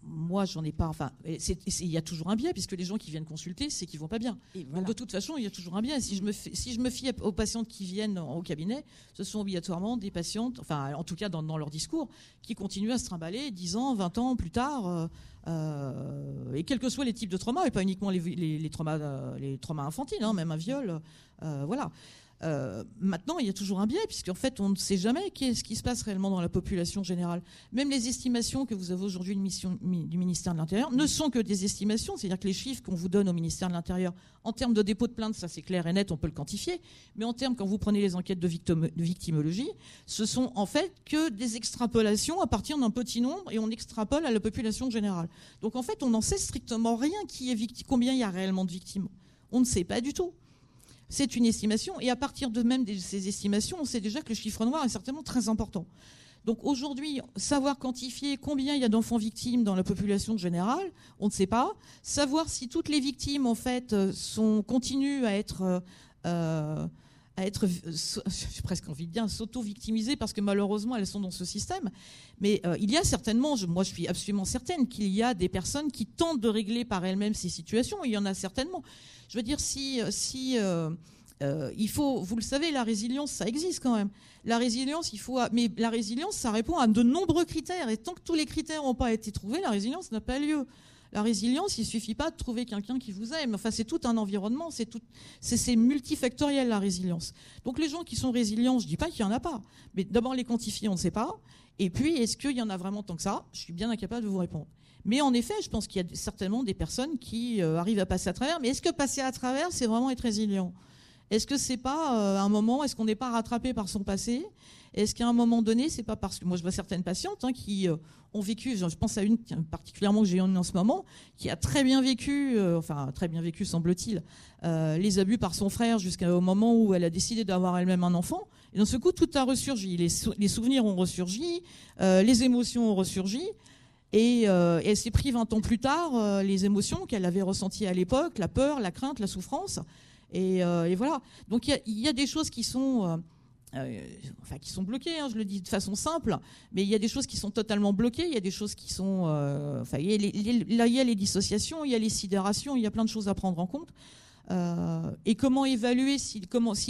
moi, j'en ai pas. Enfin, il y a toujours un biais puisque les gens qui viennent consulter, c'est qu'ils vont pas bien. Donc, de toute façon, il y a toujours un biais. Si je me, si je me fie aux patientes qui viennent au cabinet, ce sont obligatoirement des patientes, enfin, en tout cas dans, leur discours, qui continuent à se trimballer 10 ans, 20 ans plus tard. Euh, euh, et quels que soient les types de traumas, et pas uniquement les, traumas, euh, les traumas infantiles, hein, même un viol, voilà. Euh, maintenant, il y a toujours un biais, puisqu'en fait, on ne sait jamais ce qui se passe réellement dans la population générale. Même les estimations que vous avez aujourd'hui du ministère de l'Intérieur ne sont que des estimations, c'est-à-dire que les chiffres qu'on vous donne au ministère de l'Intérieur, en termes de dépôt de plainte, ça c'est clair et net, on peut le quantifier, mais en termes, quand vous prenez les enquêtes de, de victimologie, ce sont en fait que des extrapolations à partir d'un petit nombre, et on extrapole à la population générale. Donc en fait, on n'en sait strictement rien qui est combien il y a réellement de victimes. On ne sait pas du tout. C'est une estimation, et à partir de même de ces estimations, on sait déjà que le chiffre noir est certainement très important. Donc aujourd'hui, savoir quantifier combien il y a d'enfants victimes dans la population générale, on ne sait pas. Savoir si toutes les victimes en fait euh, sont continuent à être euh, euh, à être, *laughs* j'ai presque envie de dire, s'auto-victimiser parce que malheureusement elles sont dans ce système. Mais il y a certainement, moi je suis absolument certaine qu'il y a des personnes qui tentent de régler par elles-mêmes ces situations. Il y en a certainement. Je veux dire, si, si euh, euh, il faut, vous le savez, la résilience, ça existe quand même. La résilience, il faut, mais la résilience, ça répond à de nombreux critères. Et tant que tous les critères n'ont pas été trouvés, la résilience n'a pas lieu. La résilience, il suffit pas de trouver quelqu'un qui vous aime. Enfin, c'est tout un environnement, c'est tout, c'est multifactoriel la résilience. Donc les gens qui sont résilients, je dis pas qu'il y en a pas, mais d'abord les quantifier, on ne sait pas. Et puis, est-ce qu'il y en a vraiment tant que ça? Je suis bien incapable de vous répondre. Mais en effet, je pense qu'il y a certainement des personnes qui euh, arrivent à passer à travers. Mais est-ce que passer à travers, c'est vraiment être résilient? Est-ce que c'est pas euh, un moment, est-ce qu'on n'est pas rattrapé par son passé? Est-ce qu'à un moment donné, c'est pas parce que moi je vois certaines patientes hein, qui euh, ont vécu, je pense à une particulièrement que j'ai en, ce moment, qui a très bien vécu, enfin très bien vécu semble-t-il, les abus par son frère jusqu'au moment où elle a décidé d'avoir elle-même un enfant. Et dans ce coup, tout a ressurgi. Les, les souvenirs ont ressurgi, les émotions ont ressurgi. Et, euh, elle s'est pris 20 ans plus tard euh, les émotions qu'elle avait ressenties à l'époque, la peur, la crainte, la souffrance. Et, euh, voilà. Donc il y, a des choses qui sont, enfin, qui sont bloquées, hein, je le dis de façon simple, mais il y a des choses qui sont totalement bloquées, il y a des choses qui sont... enfin, là, il y a les dissociations, il y a les sidérations, il y a plein de choses à prendre en compte. et comment évaluer si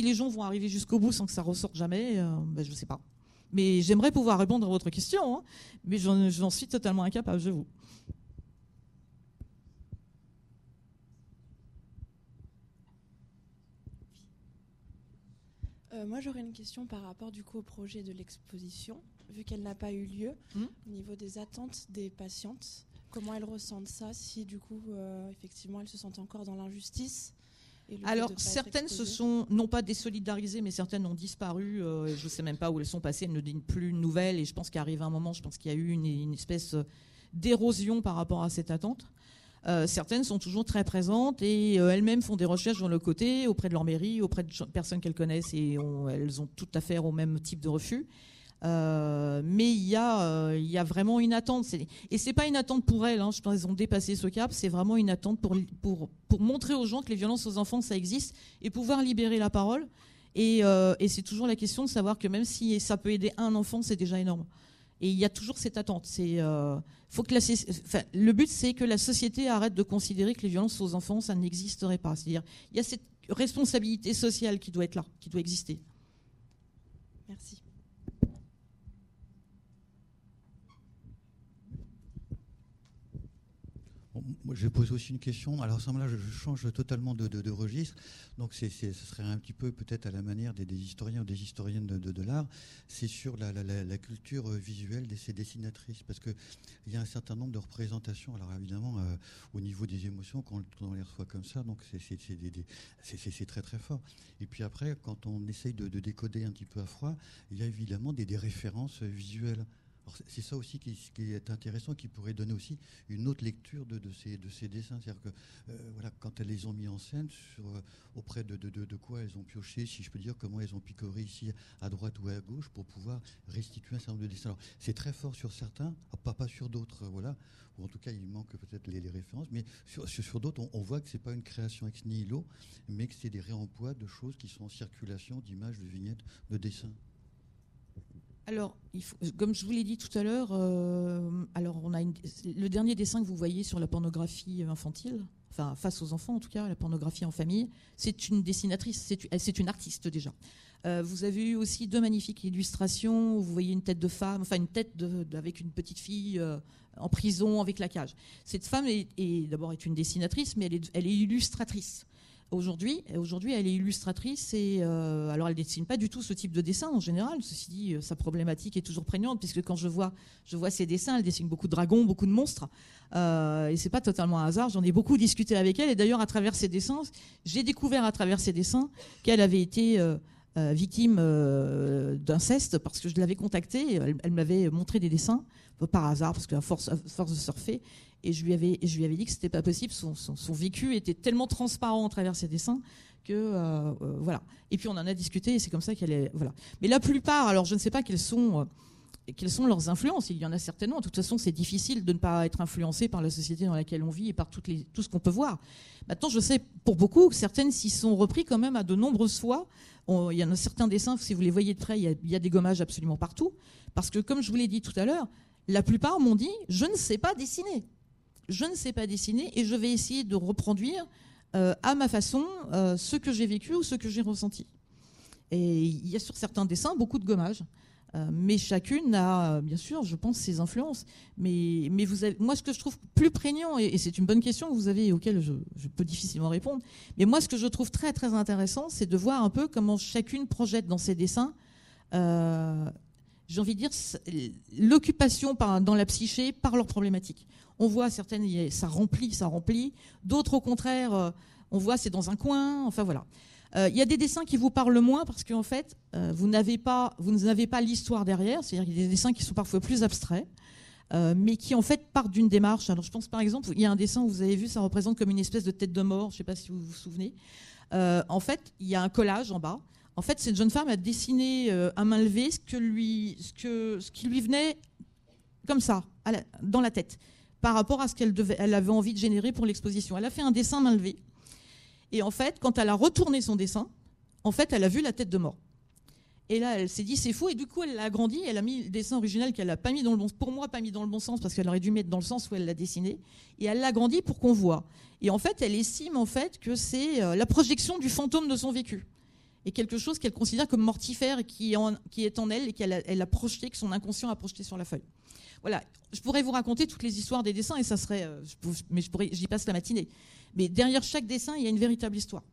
les gens vont arriver jusqu'au bout sans que ça ressorte jamais, ben, je ne sais pas. Mais j'aimerais pouvoir répondre à votre question, hein. mais j'en suis totalement incapable, je vous. Euh, moi, j'aurais une question par rapport du coup au projet de l'exposition, vu qu'elle n'a pas eu lieu, hmm au niveau des attentes des patientes. Comment elles ressentent ça, si du coup, euh, effectivement, elles se sentent encore dans l'injustice? Alors, certaines se sont, non pas désolidarisées, mais certaines ont disparu. Euh, je ne sais même pas où elles sont passées, elles ne disent plus de nouvelles. Et je pense qu'arrive un moment, je pense qu'il y a eu une, espèce d'érosion par rapport à cette attente. Euh, certaines sont toujours très présentes et euh, elles-mêmes font des recherches dans le côté, auprès de leur mairie, auprès de personnes qu'elles connaissent et elles ont tout affaire au même type de refus. Euh, mais il y, a, il y a vraiment une attente. Et c'est pas une attente pour elles, hein, je pense qu'elles ont dépassé ce cap, c'est vraiment une attente pour, pour, pour montrer aux gens que les violences aux enfants, ça existe et pouvoir libérer la parole. Et, et c'est toujours la question de savoir que même si ça peut aider un enfant, c'est déjà énorme. Et il y a toujours cette attente. Euh, faut que la, le but, c'est que la société arrête de considérer que les violences aux enfants, ça n'existerait pas. C'est-à-dire, il y a cette responsabilité sociale qui doit être là, qui doit exister. Merci. Je pose aussi une question. Alors, là, je change totalement de, registre. Donc, ce serait un petit peu peut-être à la manière des, historiens ou des historiennes de, l'art. C'est sur la, culture visuelle de ces dessinatrices. Parce qu'il y a un certain nombre de représentations. Alors, évidemment, euh, au niveau des émotions, quand on, les reçoit comme ça, donc c'est très, très fort. Et puis après, quand on essaye de, décoder un petit peu à froid, il y a évidemment des références visuelles. C'est ça aussi qui, est intéressant, qui pourrait donner aussi une autre lecture de, ces, dessins. Euh, voilà, quand elles les ont mis en scène, euh, auprès de, quoi elles ont pioché, si je peux dire, comment elles ont picoré ici à droite ou à gauche pour pouvoir restituer un certain nombre de dessins. c'est très fort sur certains, pas, pas sur d'autres, voilà. Ou en tout cas, il manque peut-être les, références, mais sur, d'autres, on, voit que ce n'est pas une création ex nihilo, mais que c'est des réemplois de choses qui sont en circulation, d'images, de vignettes, de dessins. Alors, comme je vous l'ai dit tout à l'heure, euh, alors on a le dernier dessin que vous voyez sur la pornographie infantile, enfin face aux enfants en tout cas, la pornographie en famille, c'est une dessinatrice, c'est une artiste déjà. Euh, vous avez eu aussi deux magnifiques illustrations où vous voyez une tête de femme, enfin une tête avec une petite fille euh, en prison avec la cage. Cette femme est, d'abord est une dessinatrice, mais elle est, elle est illustratrice. Aujourd'hui, aujourd'hui, elle est illustratrice et euh, alors elle dessine pas du tout ce type de dessin en général. Ceci dit, euh, sa problématique est toujours prégnante puisque quand je vois, je vois ses dessins, elle dessine beaucoup de dragons, beaucoup de monstres euh, et c'est pas totalement un hasard. J'en ai beaucoup discuté avec elle et d'ailleurs à travers ses dessins, j'ai découvert à travers ses dessins qu'elle avait été euh, victime d'inceste parce que je l'avais contactée. Elle, m'avait montré des dessins par hasard parce qu'à force, force de surfer et je lui avais, dit que c'était pas possible. Son, vécu était tellement transparent à travers ses dessins que euh, euh, voilà. Et puis on en a discuté et c'est comme ça qu'elle est voilà. Mais la plupart, alors je ne sais pas quelles sont quelles sont leurs influences. Il y en a certainement. De toute façon, c'est difficile de ne pas être influencé par la société dans laquelle on vit et par tout ce qu'on peut voir. Maintenant, je sais pour beaucoup, certaines s'y sont repris quand même à de nombreuses fois. il y en a certains dessins, si vous les voyez de près, il y, a, il y a des gommages absolument partout. Parce que, comme je vous l'ai dit tout à l'heure, la plupart m'ont dit je ne sais pas dessiner je ne sais pas dessiner et je vais essayer de reproduire euh, à ma façon euh, ce que j'ai vécu ou ce que j'ai ressenti. Et il y a sur certains dessins beaucoup de gommages. Euh, mais chacune a, bien sûr, je pense, ses influences. Mais, moi, ce que je trouve plus prégnant, et, c'est une bonne question que vous avez, auquel je, je, peux difficilement répondre, mais moi, ce que je trouve très, très intéressant, c'est de voir un peu comment chacune projette dans ses dessins j'ai envie de dire, l'occupation dans la psyché par leurs problématiques. On voit certaines, ça remplit, ça remplit. D'autres, au contraire, euh, on voit c'est dans un coin. Enfin voilà. Euh, il y a des dessins qui vous parlent moins parce qu'en fait, euh, vous n'avez pas, l'histoire derrière. C'est-à-dire qu'il y a des dessins qui sont parfois plus abstraits, mais qui en fait partent d'une démarche. Je pense par exemple, il y a un dessin où vous avez vu, ça représente comme une espèce de tête de mort. Je ne sais pas si vous vous souvenez. en fait, il y a un collage en bas en fait, cette jeune femme a dessiné euh, à main levée ce qui lui venait comme ça, dans la tête, par rapport à ce qu'elle elle avait envie de générer pour l'exposition. Elle a fait un dessin main levée. Et en fait, quand elle a retourné son dessin, en fait, elle a vu la tête de mort. Et là, elle s'est dit c'est faux. Et du coup, elle l'a agrandi. Elle a mis le dessin original qu'elle n'a pas mis dans le bon, pour moi, pas mis dans le bon sens parce qu'elle aurait dû mettre dans le sens où elle l'a dessiné. Et elle l'a agrandi pour qu'on voit. Et en fait, elle estime en fait que c'est euh, la projection du fantôme de son vécu et quelque chose qu'elle considère comme mortifère qui est en, elle et qu'elle a, projeté, que son inconscient a projeté sur la feuille. Voilà, je pourrais vous raconter toutes les histoires des dessins et ça serait, euh, mais je j'y passe la matinée. Mais derrière chaque dessin, il y a une véritable histoire.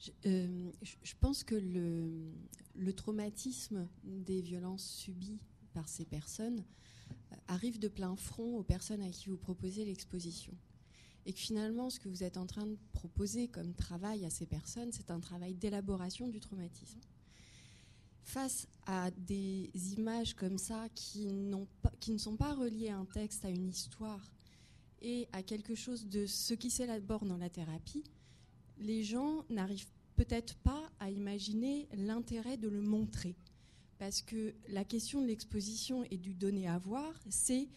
Je, euh, pense que le, le, traumatisme des violences subies par ces personnes euh, arrive de plein front aux personnes à qui vous proposez l'exposition. Et que finalement, ce que vous êtes en train de proposer comme travail à ces personnes, c'est un travail d'élaboration du traumatisme. Face à des images comme ça qui, pas, qui ne sont pas reliées à un texte, à une histoire et à quelque chose de ce qui s'élabore dans la thérapie, les gens n'arrivent peut-être pas à imaginer l'intérêt de le montrer. Parce que la question de l'exposition et du donner à voir, c'est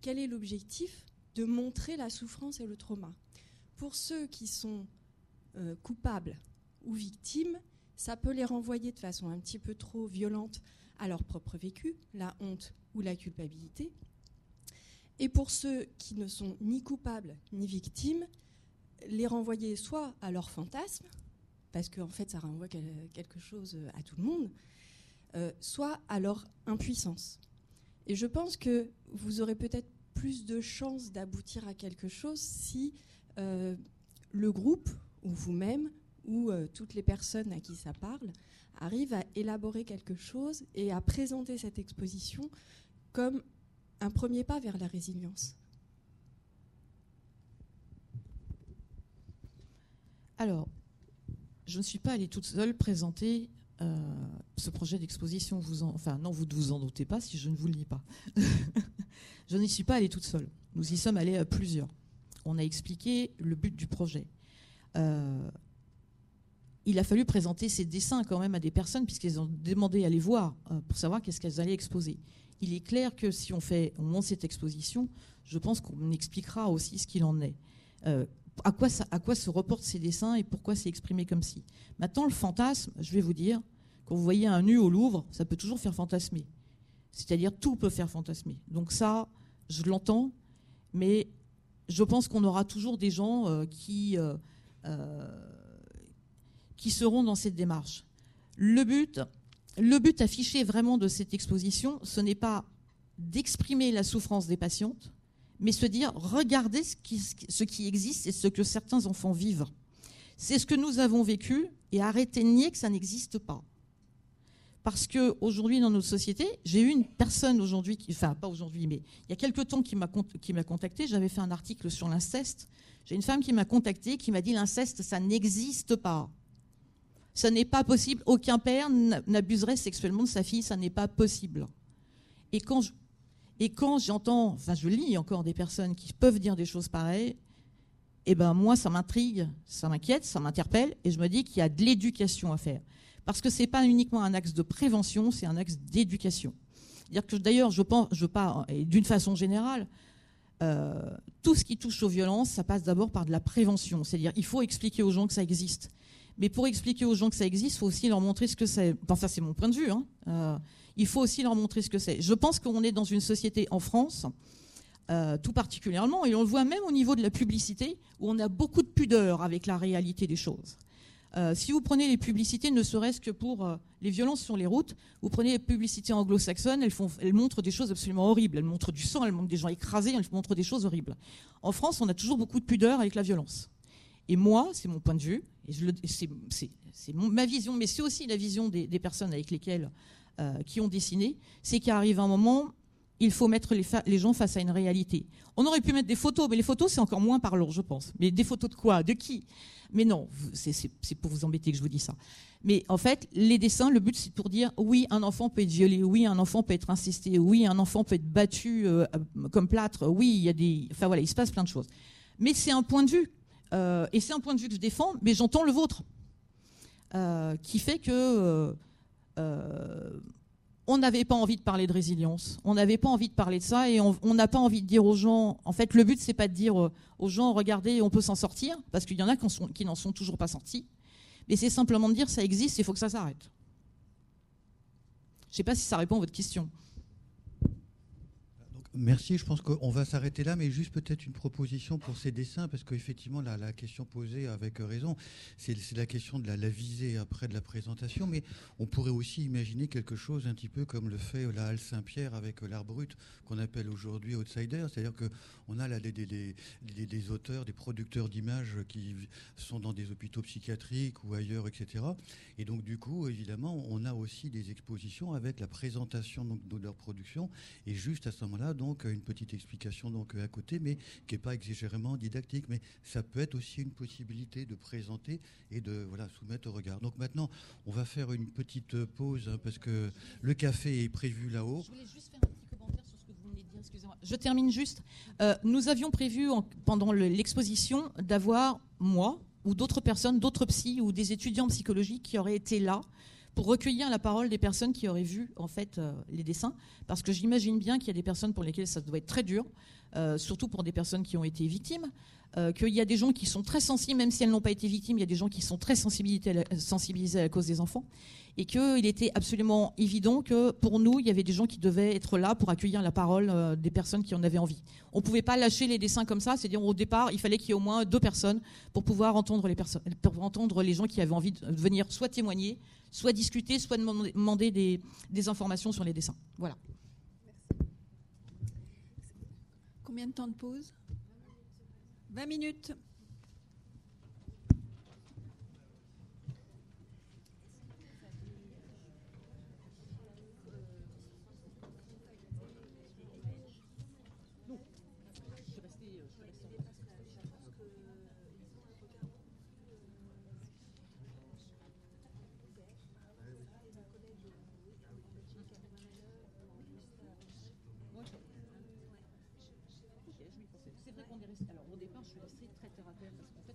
quel est l'objectif de montrer la souffrance et le trauma. Pour ceux qui sont euh, coupables ou victimes, ça peut les renvoyer de façon un petit peu trop violente à leur propre vécu, la honte ou la culpabilité. Et pour ceux qui ne sont ni coupables ni victimes, les renvoyer soit à leur fantasme, parce qu'en fait ça renvoie quelque chose à tout le monde, euh, soit à leur impuissance. Et je pense que vous aurez peut-être plus de chances d'aboutir à quelque chose si euh, le groupe, ou vous-même, ou euh, toutes les personnes à qui ça parle, arrivent à élaborer quelque chose et à présenter cette exposition comme un premier pas vers la résilience. Alors, je ne suis pas allée toute seule présenter euh, ce projet d'exposition. Enfin, non, vous ne vous en doutez pas si je ne vous le dis pas. *laughs* je n'y suis pas allée toute seule. Nous y sommes allés à plusieurs. On a expliqué le but du projet. Euh, il a fallu présenter ces dessins quand même à des personnes puisqu'elles ont demandé à les voir euh, pour savoir qu'est-ce qu'elles allaient exposer. Il est clair que si on fait, on monte cette exposition, je pense qu'on expliquera aussi ce qu'il en est. à, quoi ça, à quoi se reportent ces dessins et pourquoi c'est exprimé comme si. Maintenant, le fantasme, je vais vous dire, quand vous voyez un nu au Louvre, ça peut toujours faire fantasmer. C'est-à-dire tout peut faire fantasmer. Donc ça, je l'entends, mais je pense qu'on aura toujours des gens euh, qui, euh, euh, qui seront dans cette démarche. Le but, le affiché vraiment de cette exposition, ce n'est pas d'exprimer la souffrance des patientes, mais se dire regardez ce qui, ce qui existe et ce que certains enfants vivent. C'est ce que nous avons vécu et arrêtez de nier que ça n'existe pas. Parce qu'aujourd'hui, dans notre société, j'ai eu une personne aujourd'hui, enfin pas aujourd'hui, mais il y a quelques temps qui m'a contacté. J'avais fait un article sur l'inceste. J'ai une femme qui m'a contacté, qui m'a dit l'inceste, ça n'existe pas. Ça n'est pas possible. Aucun père n'abuserait sexuellement de sa fille. Ça n'est pas possible. Et quand et quand j'entends, enfin je lis encore des personnes qui peuvent dire des choses pareilles, eh ben moi ça m'intrigue, ça m'inquiète, ça m'interpelle, et je me dis qu'il y a de l'éducation à faire. Parce que ce n'est pas uniquement un axe de prévention, c'est un axe d'éducation. D'ailleurs, je pense, je parle, d'une façon générale, euh, tout ce qui touche aux violences, ça passe d'abord par de la prévention. C'est-à-dire, il faut expliquer aux gens que ça existe. Mais pour expliquer aux gens que ça existe, il faut aussi leur montrer ce que c'est. Enfin, ça, c'est mon point de vue. Hein. Euh, il faut aussi leur montrer ce que c'est. Je pense qu'on est dans une société en France, euh, tout particulièrement, et on le voit même au niveau de la publicité, où on a beaucoup de pudeur avec la réalité des choses. Euh, si vous prenez les publicités, ne serait-ce que pour euh, les violences sur les routes, vous prenez les publicités anglo-saxonnes, elles, montrent des choses absolument horribles. Elles montrent du sang, elles montrent des gens écrasés, elles montrent des choses horribles. En France, on a toujours beaucoup de pudeur avec la violence. Et moi, c'est mon point de vue, et c'est ma vision, mais c'est aussi la vision des, personnes avec lesquelles euh, qui ont dessiné, c'est qu'il arrive un moment, il faut mettre les, gens face à une réalité. On aurait pu mettre des photos, mais les photos, c'est encore moins parlant, je pense. Mais des photos de quoi? De qui? Mais non, c'est pour vous embêter que je vous dis ça. Mais en fait, les dessins, le but, c'est pour dire oui, un enfant peut être violé, oui, un enfant peut être insisté, oui, un enfant peut être battu euh, comme plâtre, oui, il y a des. Enfin voilà, il se passe plein de choses. Mais c'est un point de vue. Euh, et c'est un point de vue que je défends, mais j'entends le vôtre. Euh, qui fait que on n'avait pas envie de parler de résilience, on n'avait pas envie de parler de ça et on n'a pas envie de dire aux gens, en fait le but c'est pas de dire euh, aux gens regardez on peut s'en sortir, parce qu'il y en a qui n'en sont toujours pas sortis, mais c'est simplement de dire ça existe, il faut que ça s'arrête. Je ne sais pas si ça répond à votre question. Merci, je pense qu'on va s'arrêter là, mais juste peut-être une proposition pour ces dessins, parce qu'effectivement, la, question posée avec raison, c'est la question de la, visée après de la présentation, mais on pourrait aussi imaginer quelque chose un petit peu comme le fait la Halle Saint-Pierre avec l'art brut, qu'on appelle aujourd'hui Outsider, c'est-à-dire qu'on a là des, des, auteurs, des producteurs d'images qui sont dans des hôpitaux psychiatriques ou ailleurs, etc. Et donc, du coup, évidemment, on a aussi des expositions avec la présentation de leur production, et juste à ce moment-là, donc, donc une petite explication donc à côté, mais qui n'est pas exagérément didactique. Mais ça peut être aussi une possibilité de présenter et de voilà soumettre au regard. Donc maintenant, on va faire une petite pause hein, parce que le café est prévu là-haut. Je voulais juste faire un petit commentaire sur ce que vous venez de dire. Je termine juste. Euh, nous avions prévu en- pendant le- l'exposition d'avoir moi ou d'autres personnes, d'autres psys ou des étudiants en psychologie qui auraient été là pour recueillir la parole des personnes qui auraient vu en fait euh, les dessins, parce que j'imagine bien qu'il y a des personnes pour lesquelles ça doit être très dur, euh, surtout pour des personnes qui ont été victimes, euh, qu'il y a des gens qui sont très sensibles, même si elles n'ont pas été victimes, il y a des gens qui sont très sensibilisés à la, cause des enfants, et qu'il était absolument évident que pour nous, il y avait des gens qui devaient être là pour accueillir la parole euh, des personnes qui en avaient envie. On ne pouvait pas lâcher les dessins comme ça, c'est-à-dire au départ, il fallait qu'il y ait au moins deux personnes pour pouvoir entendre les, entendre les gens qui avaient envie de venir soit témoigner, soit discuter, soit demander des informations sur les dessins. Voilà. Combien de temps de pause? 20 minutes. C'est vrai qu'on est resté. Alors au départ, je suis restée très terre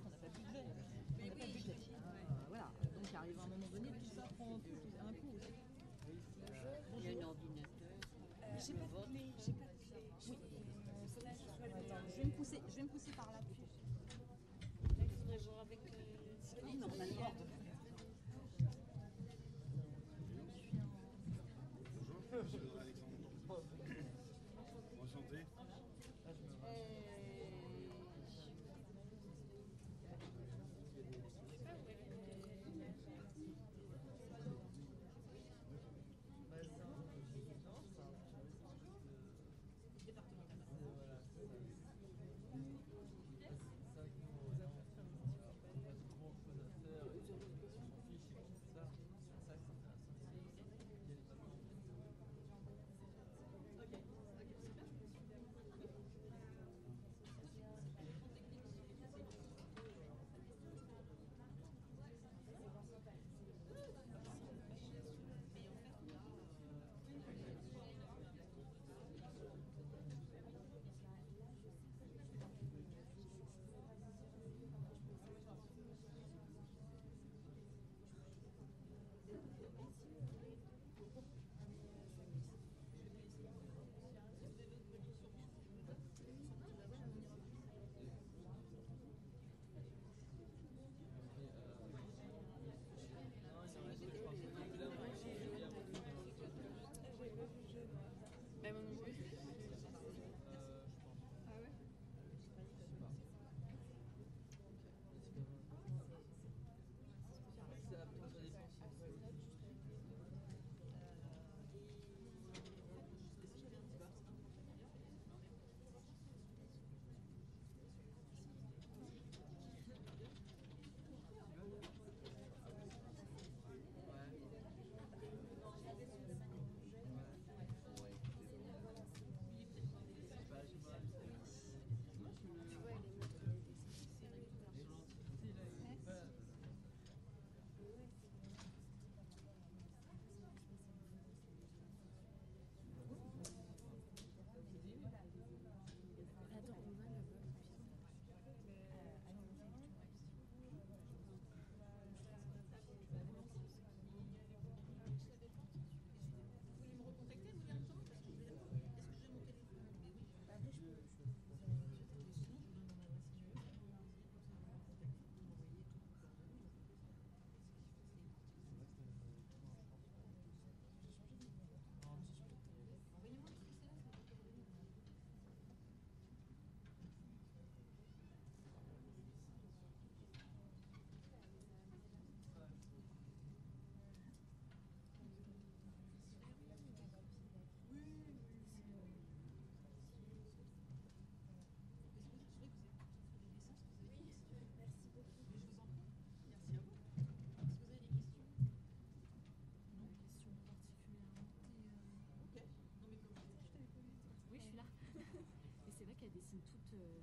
是